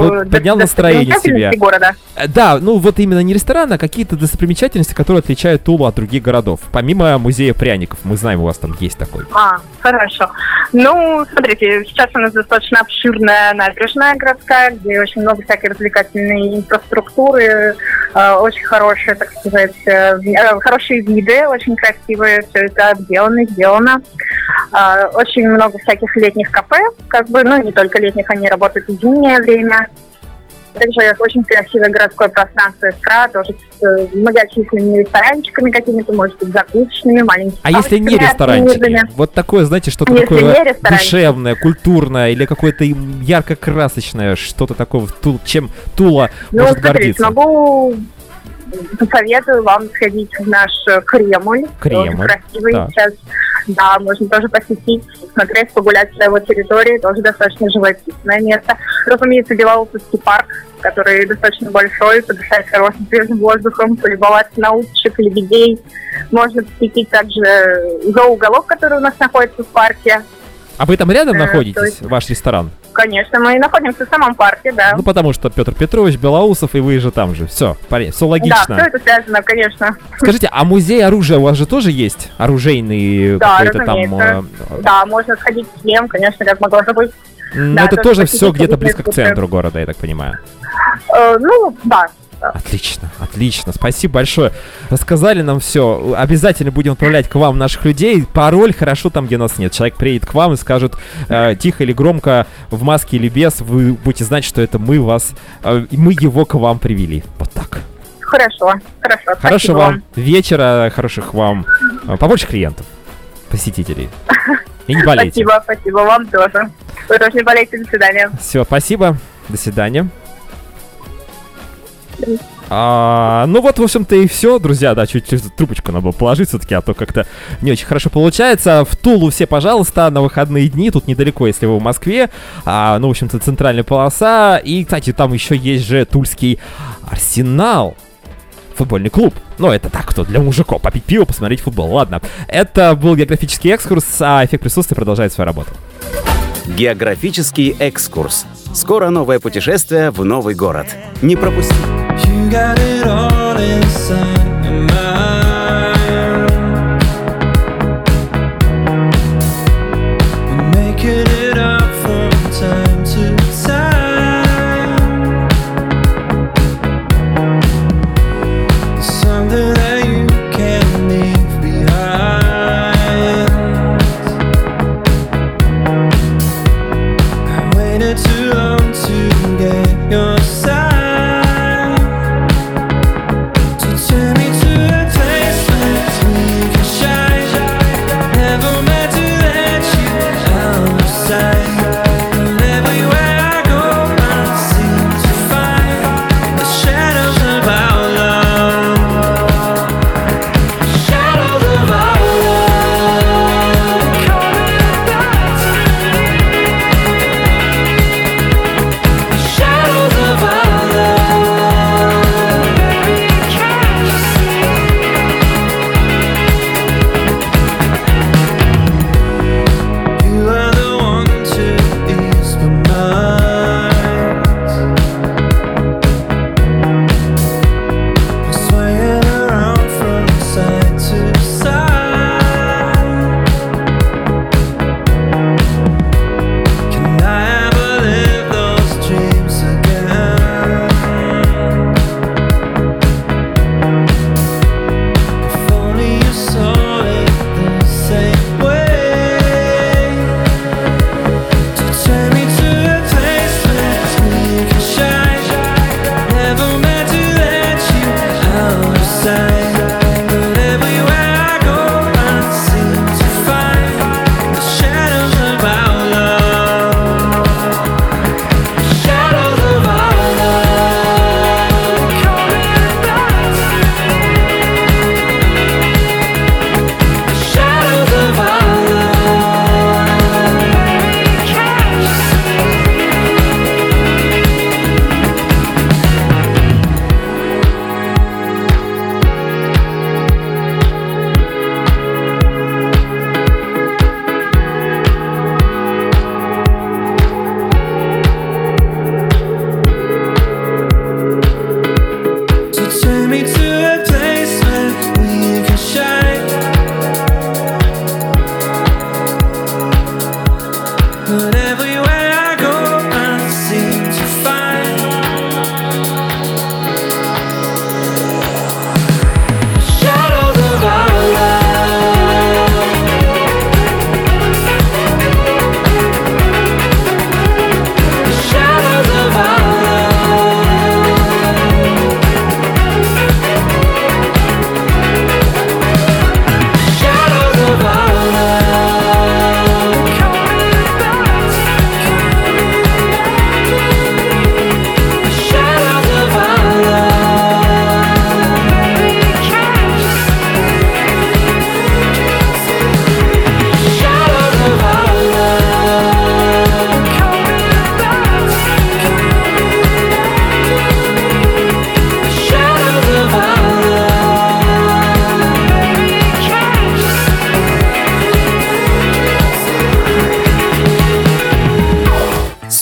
Вот поднял до- настроение себе. города. Э, Да, ну вот именно не ресторан, а какие-то достопримечательности, которые отличают Тулу от других городов. Помимо музея пряников, мы знаем, у вас там есть такой. А, хорошо. Ну, смотрите, сейчас у нас достаточно обширная набережная городская, где очень много всякой развлекательной инфраструктуры, э, очень хорошие, так сказать, э, э, хорошие виды, очень красивые, все это обделано, сделано. Э, очень много всяких летних кафе, как бы, ну, не только летних, они работают в зимнее время. Также очень красивое городское пространство СКА, тоже с э, многочисленными ресторанчиками какими-то, может быть, закусочными, маленькими. А если не ресторанчики? Вот такое, знаете, что-то Если такое душевное, культурное или какое-то ярко-красочное, что-то такое, чем Тула Ну, может смотрите, гордиться? могу посоветую вам сходить в наш э, Кремль. Кремль, Тоже красивый так. сейчас. Да, можно тоже посетить, смотреть, погулять по его территории. Тоже достаточно живописное место. Разумеется, Белоусовский парк, который достаточно большой, подышать хорошим свежим воздухом, полюбоваться на уточек, лебедей. Можно посетить также зооуголок, который у нас находится в парке. А вы там рядом Э, находитесь, есть- ваш ресторан? Конечно, мы находимся в самом парке, да. Ну, потому что Петр Петрович, Белоусов, и вы же там же. Все, все да, логично. все это связано, конечно. Скажите, а музей оружия у вас же тоже есть? Оружейный Да, какой-то там... разумеется. э, Да, можно сходить в Шлем, конечно, как могла забыть. Ну, Да, это тоже тоже все где-то близко к центру города, я так понимаю. Э, ну, да. Отлично, отлично. Спасибо большое. Рассказали нам все. Обязательно будем отправлять к вам наших людей. Пароль хорошо там, где нас нет. Человек приедет к вам и скажет э, тихо или громко, в маске или без. Вы будете знать, что это мы вас, э, мы его к вам привели. Вот так. Хорошо, хорошо. Хорошего вам вечера, хороших вам, э, побольше клиентов, посетителей. И не болейте. Спасибо, спасибо вам тоже. Вы тоже не болейте, до свидания. Все, спасибо. До свидания. А, ну вот, в общем-то, и все, друзья. Да, чуть чуть трубочку надо было положить все-таки, а то как-то не очень хорошо получается. В Тулу все, пожалуйста, на выходные дни. Тут недалеко, если вы в Москве. А, ну, в общем-то, центральная полоса. И, кстати, там еще есть же Тульский Арсенал. Футбольный клуб. Ну, это так, кто для мужиков. Попить пиво, посмотреть футбол. Ладно. Это был географический экскурс, а эффект присутствия продолжает свою работу. Географический экскурс. Скоро новое путешествие в новый город. Не пропусти.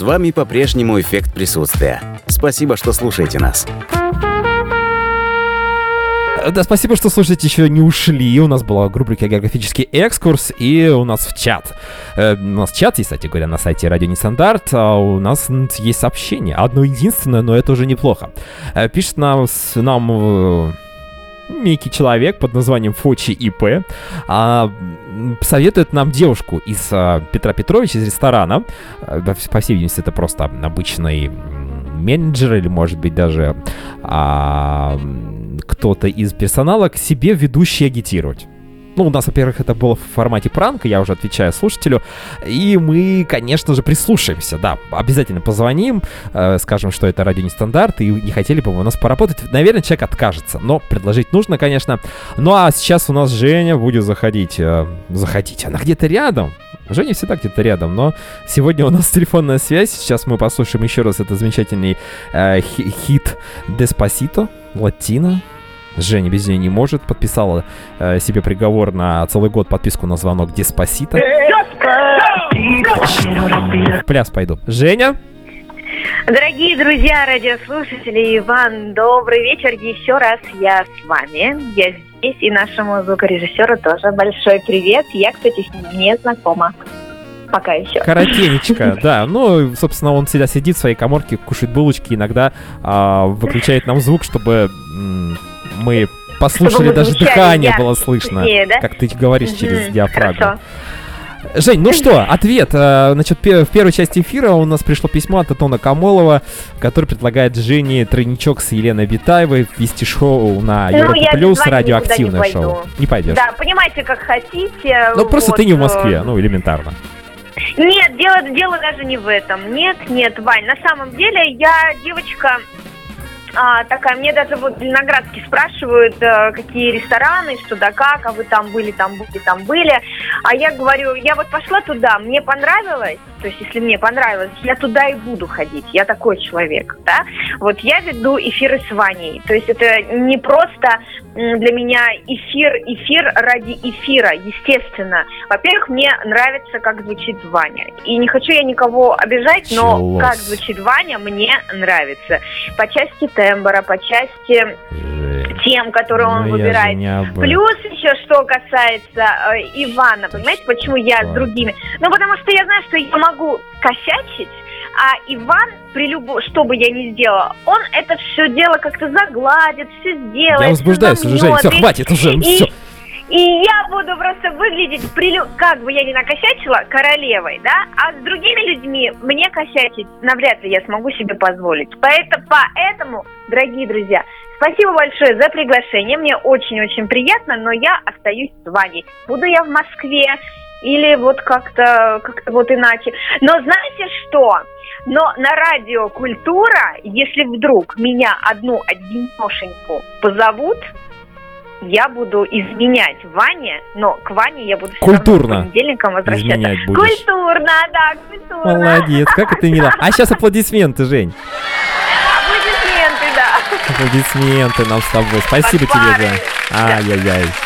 Вами по-прежнему эффект присутствия. Спасибо, что слушаете нас. Да, спасибо, что слушаете, еще не ушли. У нас была рубрика «Географический экскурс», и у нас в чат. Э, у нас чат есть, кстати говоря, на сайте Радио Нестандарт, а у нас есть сообщение. Одно единственное, но это уже неплохо. Э, Пишет нам, нам э, некий человек под названием Фочи ИП, а, советует нам девушку из а, Петра Петровича, из ресторана. Э, По всей видимости, это просто обычный менеджер или, может быть, даже а, кто-то из персонала к себе ведущий агитировать. Ну, у нас, во-первых, это было в формате пранка, я уже отвечаю слушателю. И мы, конечно же, прислушаемся, да. Обязательно позвоним, э, скажем, что это радио нестандарт, и не хотели бы у нас поработать. Наверное, человек откажется, но предложить нужно, конечно. Ну, а сейчас у нас Женя будет заходить. э, заходить, она где-то рядом. Женя всегда где-то рядом, но сегодня у нас телефонная связь. Сейчас мы послушаем еще раз этот замечательный э, хи- хит Деспасито, латино. Женя без нее не может. Подписала э, себе приговор на целый год подписку на звонок Деспасито. В пляс пойду. Женя? Дорогие друзья, радиослушатели, Иван, добрый вечер еще раз. Я с вами, я здесь, и нашему звукорежиссеру тоже большой привет. Я, кстати, с ним не знакома. Пока еще. Коротенечко, (laughs) да. Ну, собственно, он всегда сидит в своей коморке, кушает булочки, иногда а, выключает нам звук, чтобы мы послушали, даже дыхание было слышно, сильнее, да? как ты говоришь через Мгм, диафрагму. хорошо. Жень, ну что, ответ. Э, Значит, в первой части эфира у нас пришло письмо от Антона Камолова, который предлагает Жене тройничок с Еленой Битаевой вести шоу на Ну, Европа Плюс, радиоактивное не шоу. Не пойдешь. Да, понимаете, как хотите. Ну, просто вот, ты не в э, Москве, ну, элементарно. Нет, дело, дело даже не в этом. Нет, нет, Вань, на самом деле я девочка а, такая, мне даже вот в Зеленоградске спрашивают, э, какие рестораны, что да как, а вы там были, там были, там были. А я говорю, я вот пошла туда, мне понравилось, то есть если мне понравилось, я туда и буду ходить, я такой человек, да. Вот я веду эфиры с Ваней, то есть это не просто для меня эфир, эфир ради эфира, естественно. Во-первых, мне нравится, как звучит Ваня. И не хочу я никого обижать, но Началось. как звучит Ваня, мне нравится. По части тембра, по части тем, которые он ну, я же выбирает. Плюс еще, что касается э, Ивана, понимаете, почему я с другими? Ну, потому что я знаю, что я могу косячить, а Иван, при любом, что бы я ни сделала, он это все дело как-то загладит, все сделает. Я возбуждаюсь уже, Жень, все, хватит уже, и- все. и я буду просто выглядеть, при лю- как бы я ни накосячила, королевой, да? А с другими людьми мне косячить навряд ли я смогу себе позволить. Поэтому, поэтому, дорогие друзья, спасибо большое за приглашение. Мне очень-очень приятно, но я остаюсь с вами. Буду я в Москве или вот как-то как вот иначе. Но знаете что? Но на радио «Культура», если вдруг меня одну одинешеньку позовут, я буду изменять Ване, но к Ване я буду Культурно по понедельникам возвращаться. Изменять будешь. Культурно, да, культурно. Молодец, как это мило. А сейчас аплодисменты, Жень. Аплодисменты, да. Аплодисменты нам с тобой. Спасибо тебе, Подпары. да.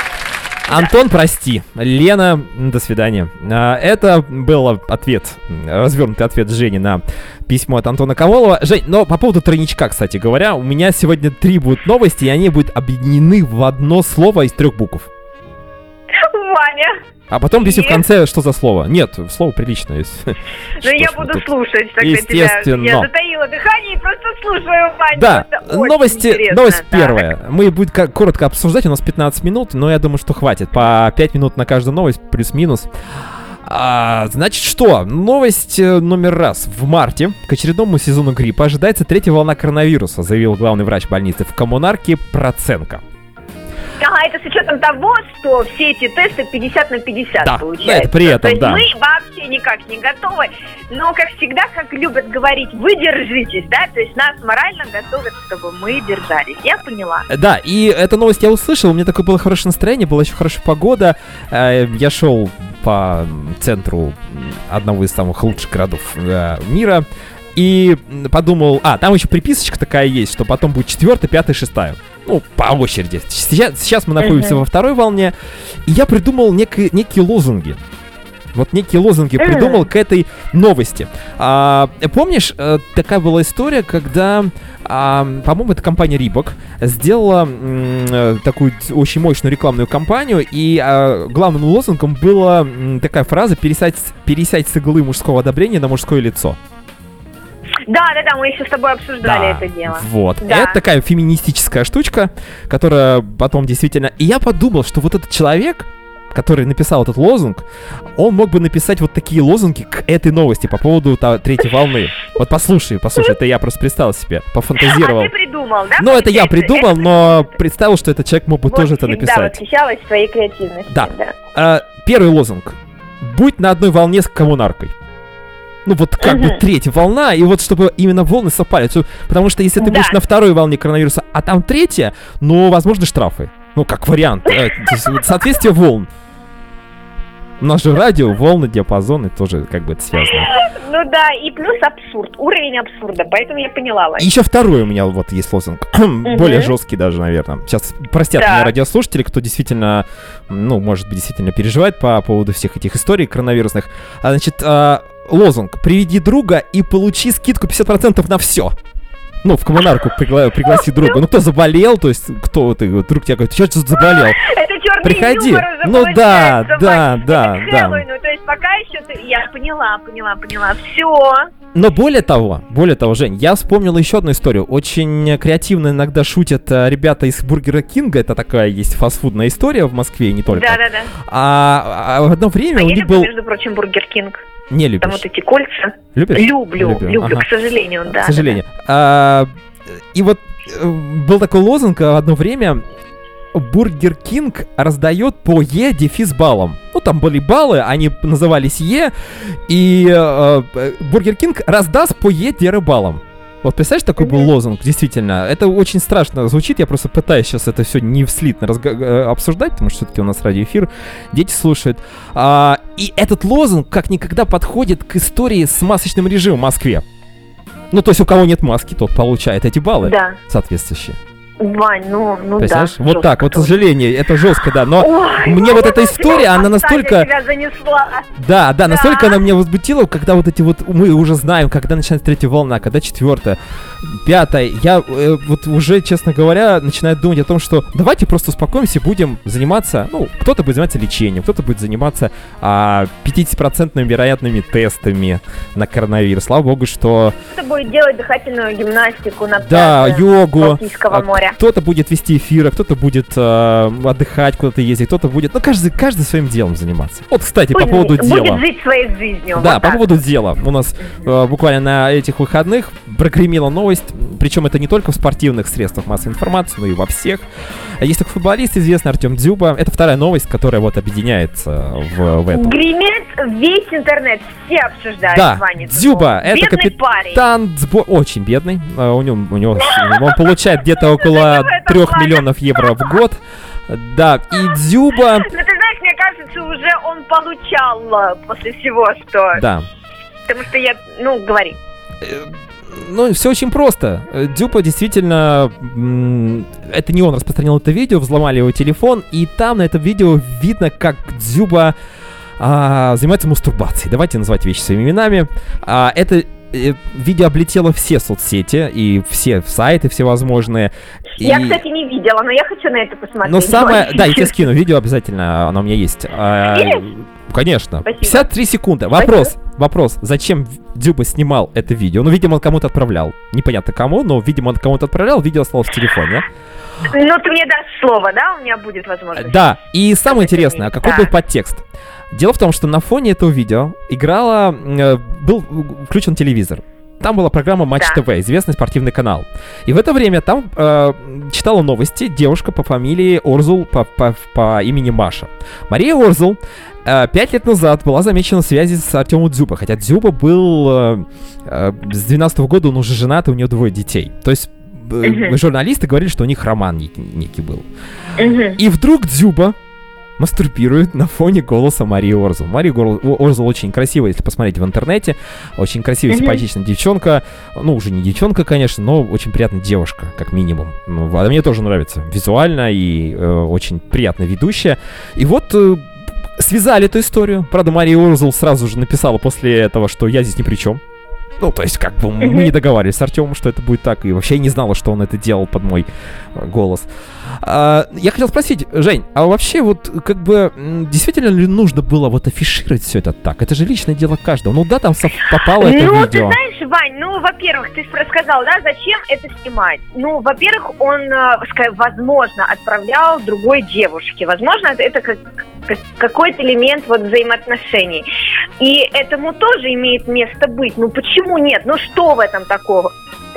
Антон, прости. Лена, до свидания. А, Это был ответ, развернутый ответ Жени на письмо от Антона Коволова. Жень, но по поводу тройничка, кстати говоря, у меня сегодня три будут новости, и они будут объединены в одно слово из трех букв. Ваня, А потом песню в конце, что за слово. Нет, слово приличное. (laughs) есть. ну я буду тут. слушать тогда тебя. Естественно. Я затаила дыхание и просто слушаю Ваню. Да, новости, новость Так. первая. Мы будем коротко обсуждать, у нас 15 минут, но я думаю, что хватит. По 5 минут на каждую новость, плюс-минус. А, значит что, новость э, номер раз. В марте к очередному сезону гриппа ожидается третья волна коронавируса, заявил главный врач больницы в коммунарке Проценко. Ага, это с учетом того, что все эти тесты 50 на 50 Да, получается. это при этом, То есть да. мы вообще никак не готовы, но, как всегда, как любят говорить, вы держитесь, да, то есть нас морально готовят, чтобы мы держались. Я поняла. Да, и эту новость я услышал, у меня такое было хорошее настроение, была еще хорошая погода. Э, Я шел по центру одного из самых лучших городов э, мира и подумал, а, там еще приписочка такая есть, что потом будет четвертая, пятая, шестая. Ну, по очереди. Сейчас, сейчас мы находимся во второй волне, и я придумал некие, некие лозунги. Вот некие лозунги придумал к этой новости. А, помнишь, э, такая была история, когда, а, по-моему, это компания Reebok сделала м, э, такую очень мощную рекламную кампанию, и а, главным лозунгом была м, такая фраза «пересядь, «пересядь с иглы мужского одобрения на мужское лицо». Да, да, да, мы еще с тобой обсуждали Да, это дело. Вот. Да. Это такая феминистическая штучка, которая потом действительно... И я подумал, что вот этот человек, который написал этот лозунг, он мог бы написать вот такие лозунги к этой новости по поводу та- третьей волны. Вот послушай, послушай, это я просто представил себе, пофантазировал. А ты придумал, да? Ну, это я придумал, Это но представил, что этот человек мог бы вот тоже это написать. восхищалась своей креативностью. Да. А, первый лозунг. Будь на одной волне с коммунаркой. Ну вот как бы третья волна, и вот чтобы именно волны совпали. То- Потому что если ты Да. будешь на второй волне коронавируса, а там третья, ну, возможно, штрафы. Ну, как вариант. э, Соответствие волн. У нас же радио, волны, диапазоны тоже как бы это связано. Ну да, и плюс абсурд, уровень абсурда, поэтому я поняла вас. Еще второй у меня вот есть лозунг. (clears throat) Более жесткий даже, наверное. Сейчас простят Так. меня радиослушатели, кто действительно, ну, может быть, действительно переживает по поводу всех этих историй коронавирусных. А, значит, а, лозунг «Приведи друга и получи скидку 50% на все». Ну, в коммунарку пригла- пригласи друга. Ну, кто заболел, то есть, кто ты, друг тебе говорит, ты заболел? Это черный Приходи. Ну да, да, да, Это да. Хэллоуину, то есть пока еще ты... Я поняла, поняла, поняла. Все. Но более того, более того, Жень, я вспомнил еще одну историю. Очень креативно иногда шутят э, ребята из Бургера Кинга. Это такая есть фастфудная история в Москве и не только. Да-да-да. А, а в одно время А у них люблю, был... между прочим, Бургер Кинг. Не Там любишь? вот эти кольца. Любишь? Люблю, Люблю, люблю, ага. к сожалению, да. К сожалению. А, и вот э, был такой лозунг э, одно время. Бургер Кинг раздает по Е дефис баллам. Ну, там были баллы, они назывались Е, и э, э, Бургер Кинг раздаст по Е деры баллам. Вот представляешь, такой был лозунг, действительно. Это очень страшно звучит, я просто пытаюсь сейчас это все не вслитно разга- э, обсуждать, потому что все-таки у нас радиоэфир, дети слушают. А, и этот лозунг как никогда подходит к истории с масочным режимом в Москве. Ну, то есть у кого нет маски, тот получает эти баллы Да. соответствующие. Вань, ну, ну да. Представляешь? вот жестко так, вот, к сожалению, это жестко, да. Но Ой, мне ну вот эта история, она настолько... занесла. Да, да, настолько Да. она меня возбудила, когда вот эти вот мы уже знаем, когда начинается третья волна, когда четвертая, пятая. Я э, вот уже, честно говоря, начинаю думать о том, что давайте просто успокоимся, и будем заниматься, ну, кто-то будет заниматься лечением, кто-то будет заниматься а, 50% вероятными тестами на коронавирус. Слава богу, что Кто-то будет делать дыхательную гимнастику на да, пляже йогу. Балтийского моря. Кто-то будет вести эфиры, кто-то будет э, отдыхать, куда-то ездить, кто-то будет, ну, каждый, каждый своим делом заниматься. Вот, кстати, по Будет- поводу будет дела. жить своей жизнью. Да, вот по так. поводу дела. У нас э, буквально на этих выходных прогремела новость, причем это не только в спортивных средствах массовой информации, но и во всех. Есть такой футболист известный Артем Дзюба. Это вторая новость, которая вот объединяется в, в этом. Гремит весь интернет, все обсуждают Да, Ваню Дзюба, это Бедный парень. капитан сбо- очень бедный. Э, У него, у него он получает где-то около этом 3 плане. миллионов евро в год. Да, и Дзюба, Ну, ты знаешь, мне кажется, уже он получал э, после всего, что... да, Потому что я, ну, говори. Ну, все очень просто. Э, Дюпа действительно... Это не он распространил это видео, взломали его телефон, и там на этом видео видно, как Дзюба а, занимается мастурбацией. Давайте называть вещи своими именами. А, это э, видео облетело все соцсети и все сайты всевозможные. Я, И- кстати, не видела, но я хочу на это посмотреть. но самое... Да, я тебе скину видео обязательно, оно у меня есть. А? Конечно. Спасибо. 53 секунды. Вопрос, вопрос. Зачем Дюба снимал это видео? Ну, видимо, он кому-то отправлял. Непонятно кому, но, видимо, он кому-то отправлял, видео осталось в телефоне. Ну, ты мне дашь слово, да? У меня будет возможность. Да, и самое интересное, а какой Да. был подтекст? Дело в том, что на фоне этого видео играла... э, был включен телевизор. Там была программа Матч Да. ТВ, известный спортивный канал. И в это время там э, читала новости девушка по фамилии Орзул по, по- по имени Маша. Мария Орзул э, пять лет назад была замечена в связи с Артемом Дзюба, хотя Дзюба был э, э, с 12 года, он уже женат, и у него двое детей. То есть э, журналисты говорили, что у них роман некий, был. И вдруг Дзюба мастурбирует на фоне голоса Марии Орзул. Мария Гор- О- Орзул очень красивая, если посмотреть в интернете. Очень красивая, симпатичная девчонка. Ну, уже не девчонка, конечно, но очень приятная девушка, как минимум. Ну, а мне тоже нравится. Визуально и э, очень приятно ведущая. И вот э, связали эту историю. Правда, Мария Урзул сразу же написала после этого, что я здесь ни при чем. Ну, то есть, как бы мы не договаривались с Артемом, что это будет так, и вообще я не знала, что он это делал под мой голос. А, я хотел спросить, Жень, а вообще вот как бы действительно ли нужно было вот афишировать все это так? Это же личное дело каждого. Ну да, там попало это ну, ты видео. знаешь, Вань, ну, во-первых, ты рассказал, да, зачем это снимать? Ну, во-первых, он, э, возможно, отправлял другой девушке. Возможно, это- как, как- какой-то элемент вот взаимоотношений. И этому тоже имеет место быть. Ну, почему нет? Ну, что в этом такого?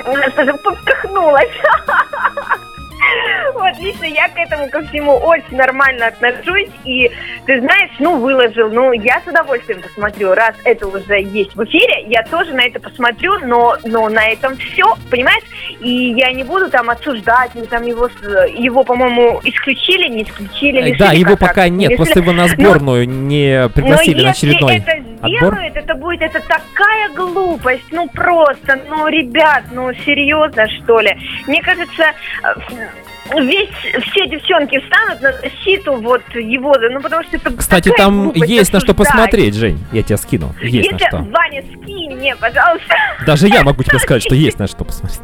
Я даже поперхнулась. (laughs) (laughs) Вот, лично я к этому ко всему очень нормально отношусь. И, ты знаешь, ну, выложил. Ну, я с удовольствием посмотрю. Раз это уже есть в эфире, я тоже на это посмотрю, но, но на этом все, понимаешь? И я не буду там осуждать, или там его, его по-моему, исключили, не исключили. Э, лишили Да, его пока нет, просто его на сборную не но пригласили на если очередной это отбор. сделают, это будет это такая глупость, ну просто, ну ребят, ну серьезно что ли? Мне кажется, э, весь все девчонки встанут на защиту вот его, ну потому что это Кстати, там есть на что посмотреть, Жень. Я тебе скину. Есть на Это, что. Ваня, скинь мне, пожалуйста. Даже я могу тебе сказать, что есть на что посмотреть.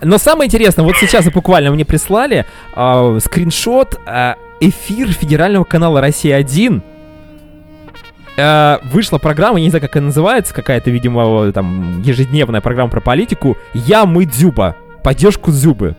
Но самое интересное, вот сейчас буквально мне прислали а, скриншот а, эфир федерального канала Россия-1. А, вышла программа, я не знаю, как она называется, какая-то, видимо, там ежедневная программа про политику. Я мы Дзюба. Поддержку Дзюбы.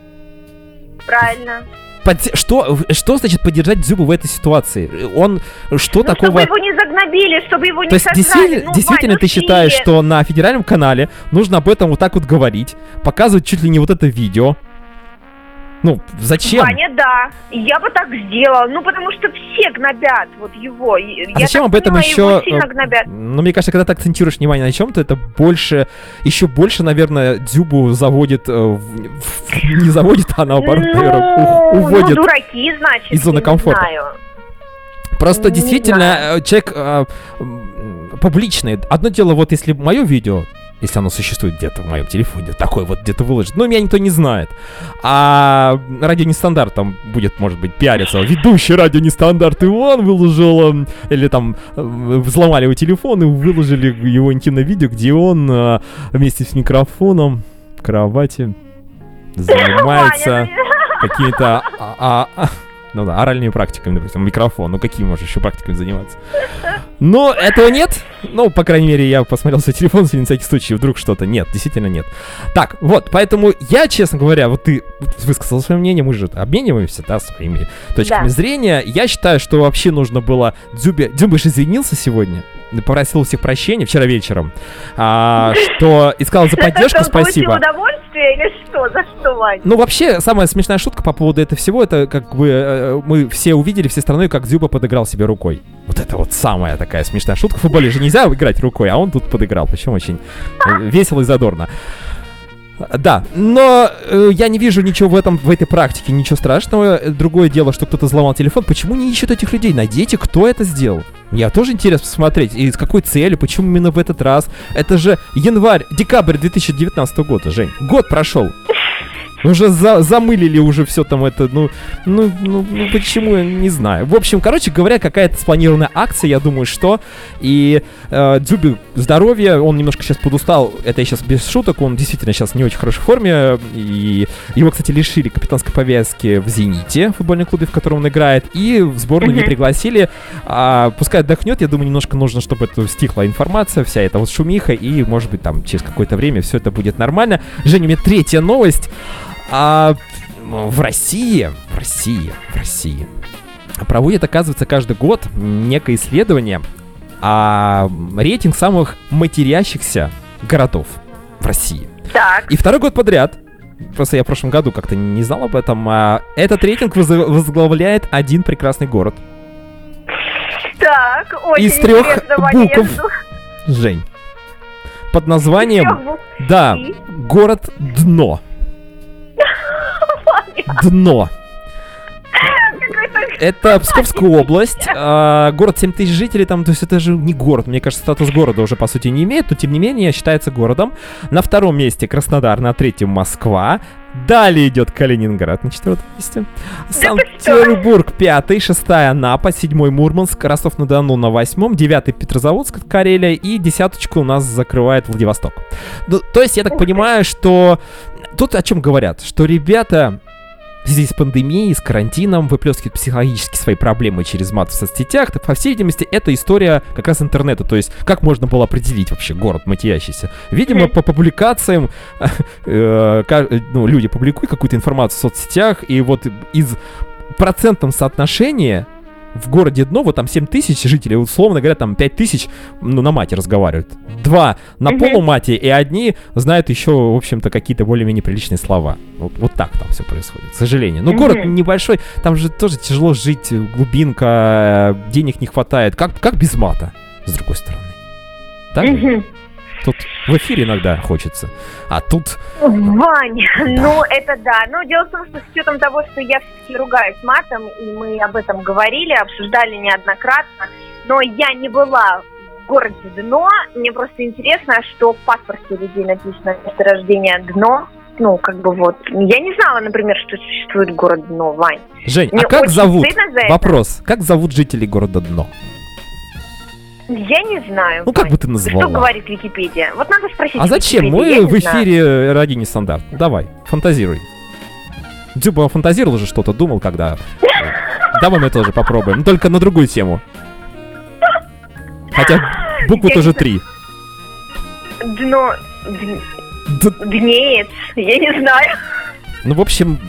Правильно. Подде- Что, что значит поддержать Дзюбу в этой ситуации? Он что Ну, такого... чтобы его не загнобили, чтобы его не То есть действительно, Ну, действительно Вань, ты ну, считаешь, что на федеральном канале нужно об этом вот так вот говорить, показывать чуть ли не вот это видео? Ну, зачем? Ваня, да. Я бы так сделала. Ну, потому что все гнобят вот его. А я зачем об этом поняла, еще... Сильно э, гнобят. Ну, мне кажется, когда ты акцентируешь внимание на чем-то, это больше, еще больше, наверное, Дзюбу заводит, э, в- не заводит, а наоборот, наверное, ну, уводит. ну, дураки, значит. из зоны комфорта. знаю. Просто не действительно, знаю. э, человек э, публичный. Одно дело, вот если мое видео, если оно существует где-то в моем телефоне, такое вот где-то выложит, но меня никто не знает. А радио нестандарт там будет, может быть, пиариться. Ведущий радио нестандарт Иван выложил, э, или там э, взломали его телефон и выложили его интимное видео, где он э, вместе с микрофоном в кровати (laughs) занимается какими-то а, а, ну да, оральными практиками, допустим, микрофон. Ну какие можешь еще практиками заниматься? Но этого нет. Ну, по крайней мере, я посмотрел свой телефон, на всякий случай, вдруг что-то. Нет, действительно нет. Так, вот, поэтому я, честно говоря, вот ты высказал свое мнение, мы же обмениваемся, да, своими точками Да. зрения. Я считаю, что вообще нужно было... Дзюбе... Дзюба же извинился сегодня, попросил у всех прощения вчера вечером, а, что искал за (laughs) поддержку, спасибо. удовольствие или что? За что, Вань? Ну, вообще, самая смешная шутка по поводу этого всего, это как бы э, мы все увидели всей страной, как Дзюба подыграл себе рукой. Вот это вот самая такая смешная шутка. В футболе же нельзя играть рукой, а он тут подыграл, причем очень э, весело и задорно. Да, но э, я не вижу ничего в этом, в этой практике, ничего страшного. Другое дело, что кто-то взломал телефон. Почему не ищут этих людей? Найдите, кто это сделал. Я тоже интересно посмотреть, и с какой целью, почему именно в этот раз. Это же январь, декабрь 2019 года, Жень. Год прошел. Уже за- замылили уже все там это, ну, ну, ну, ну, почему, не знаю. В общем, короче говоря, какая-то спланированная акция, я думаю, что. И э, Дзюбе здоровье, он немножко сейчас подустал, это я сейчас без шуток, он действительно сейчас не очень хорошей форме. И его, кстати, лишили капитанской повязки в «Зените», футбольном клубе, в котором он играет, и в сборную не Мгм. пригласили. А, пускай отдохнет, я думаю, немножко нужно, чтобы это стихла информация, вся эта вот шумиха, и, может быть, там через какое-то время все это будет нормально. Женя, у меня третья новость. А в России, в России, в России проводят, оказывается, каждый год некое исследование, а рейтинг самых матерящихся городов в России. Так, И второй год подряд, просто я в прошлом году как-то не знал об этом, а этот рейтинг воз- возглавляет один прекрасный город. так, очень Из трех букв. Жень. Под названием, да, город Дно. Дно. Это Псковская (laughs) область, а, город 7 тысяч жителей, там, то есть это же не город, мне кажется, статус города уже по сути не имеет, но тем не менее считается городом. На втором месте Краснодар, на третьем Москва, Далее идет Калининград на четвертом месте. Санкт-Петербург пятый, шестая Анапа, седьмой Мурманск, Ростов-на-Дону на восьмом, девятый Петрозаводск, Карелия и десяточку у нас закрывает Владивосток. Ну, то есть я так понимаю, что тут о чем говорят, что ребята в связи с пандемией, с карантином, выплескивают психологически свои проблемы через мат в соцсетях, то, по всей видимости, это история как раз интернета, то есть как можно было определить вообще город матиящийся. Видимо, по публикациям (laughs) э, ка- ну, люди публикуют какую-то информацию в соцсетях, и вот из процентном соотношении в городе Дно, вот там 7 тысяч жителей, условно говоря, там 5 тысяч, ну, на мате разговаривают. Два на Мгм. полумате, и одни знают еще, в общем-то, какие-то более-менее приличные слова. Вот, вот так там все происходит, к сожалению. Но Мгм. город небольшой, там же тоже тяжело жить, глубинка, э, денег не хватает. Как, как без мата, с другой стороны? Так? ведь? Тут в эфире иногда хочется. А тут... Вань, ну это да. Но дело в том, что с учетом того, что я все-таки ругаюсь матом, и мы об этом говорили, обсуждали неоднократно, но я не была в городе Дно. Мне просто интересно, что в паспорте людей написано место рождения Дно. Ну, как бы вот. Я не знала, например, что существует город Дно, Вань. Жень, Мне а как зовут? за это. Вопрос. Как зовут жителей города Дно? Я не знаю. Ну, как бы ты назвала? Что говорит Википедия? Вот надо спросить. А зачем? Мы в знаю. эфире ради нестандарт. Давай, фантазируй. Дзюба фантазировал же что-то, думал, когда... Давай мы тоже попробуем, только на другую тему. Хотя буквы Я тоже три. Дно... Днеец. Я не знаю. Ну, в общем,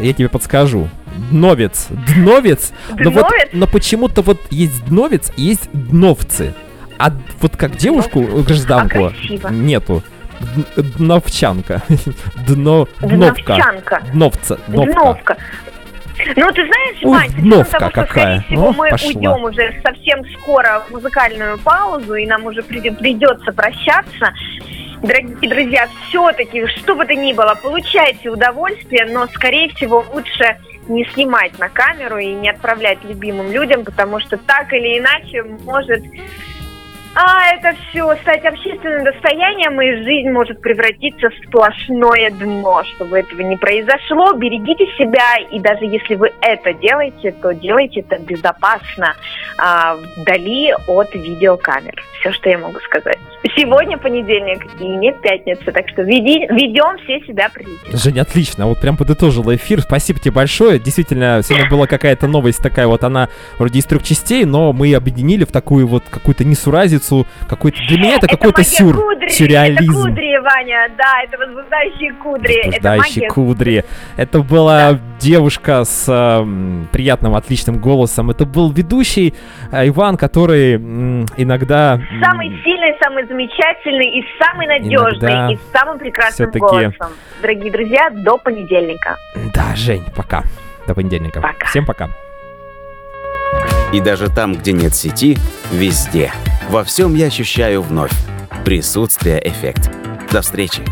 я тебе подскажу. Дновец. Дновец. Но, вот, но почему-то вот есть дновец и есть дновцы. А вот как девушку, гражданку, А нету. Дновчанка. (laughs) Дно... Дновка. Дновчанка. Дновца. Дновка. Дновка. Ну, ты знаешь, Ух, Вань, того, что, какая. скорее всего, О, мы пошла. уйдем уже совсем скоро в музыкальную паузу, и нам уже придется прощаться. Дорогие друзья, все-таки, что бы то ни было, получайте удовольствие, но, скорее всего, лучше не снимать на камеру и не отправлять любимым людям, потому что так или иначе может а это все стать общественным достоянием, и жизнь может превратиться в сплошное дно. Чтобы этого не произошло, берегите себя, и даже если вы это делаете, то делайте это безопасно, а, вдали от видеокамер. Все, что я могу сказать. Сегодня понедельник и не пятница, так что веди- ведем все себя прилично. Женя, отлично, вот прям подытожила эфир. Спасибо тебе большое. Действительно, сегодня была какая-то новость такая вот, она вроде из трех частей, но мы объединили в такую вот какую-то несуразицу, какой-то для меня это, какой-то магия сюр, кудри, сюрреализм. Это кудри, Ваня, да, это возбуждающие кудри. Это Возбуждающие магия кудри. Это была девушка с эм, приятным, отличным голосом. Это был ведущий э, Иван, который м, иногда... м, Самый сильный, самый замечательный и самый надежный и с самым прекрасным голосом. Дорогие друзья, до понедельника. Да, Жень, пока. До понедельника. Пока. Всем пока. И даже там, где нет сети, везде. Во всем я ощущаю вновь. Присутствие эффект. До встречи.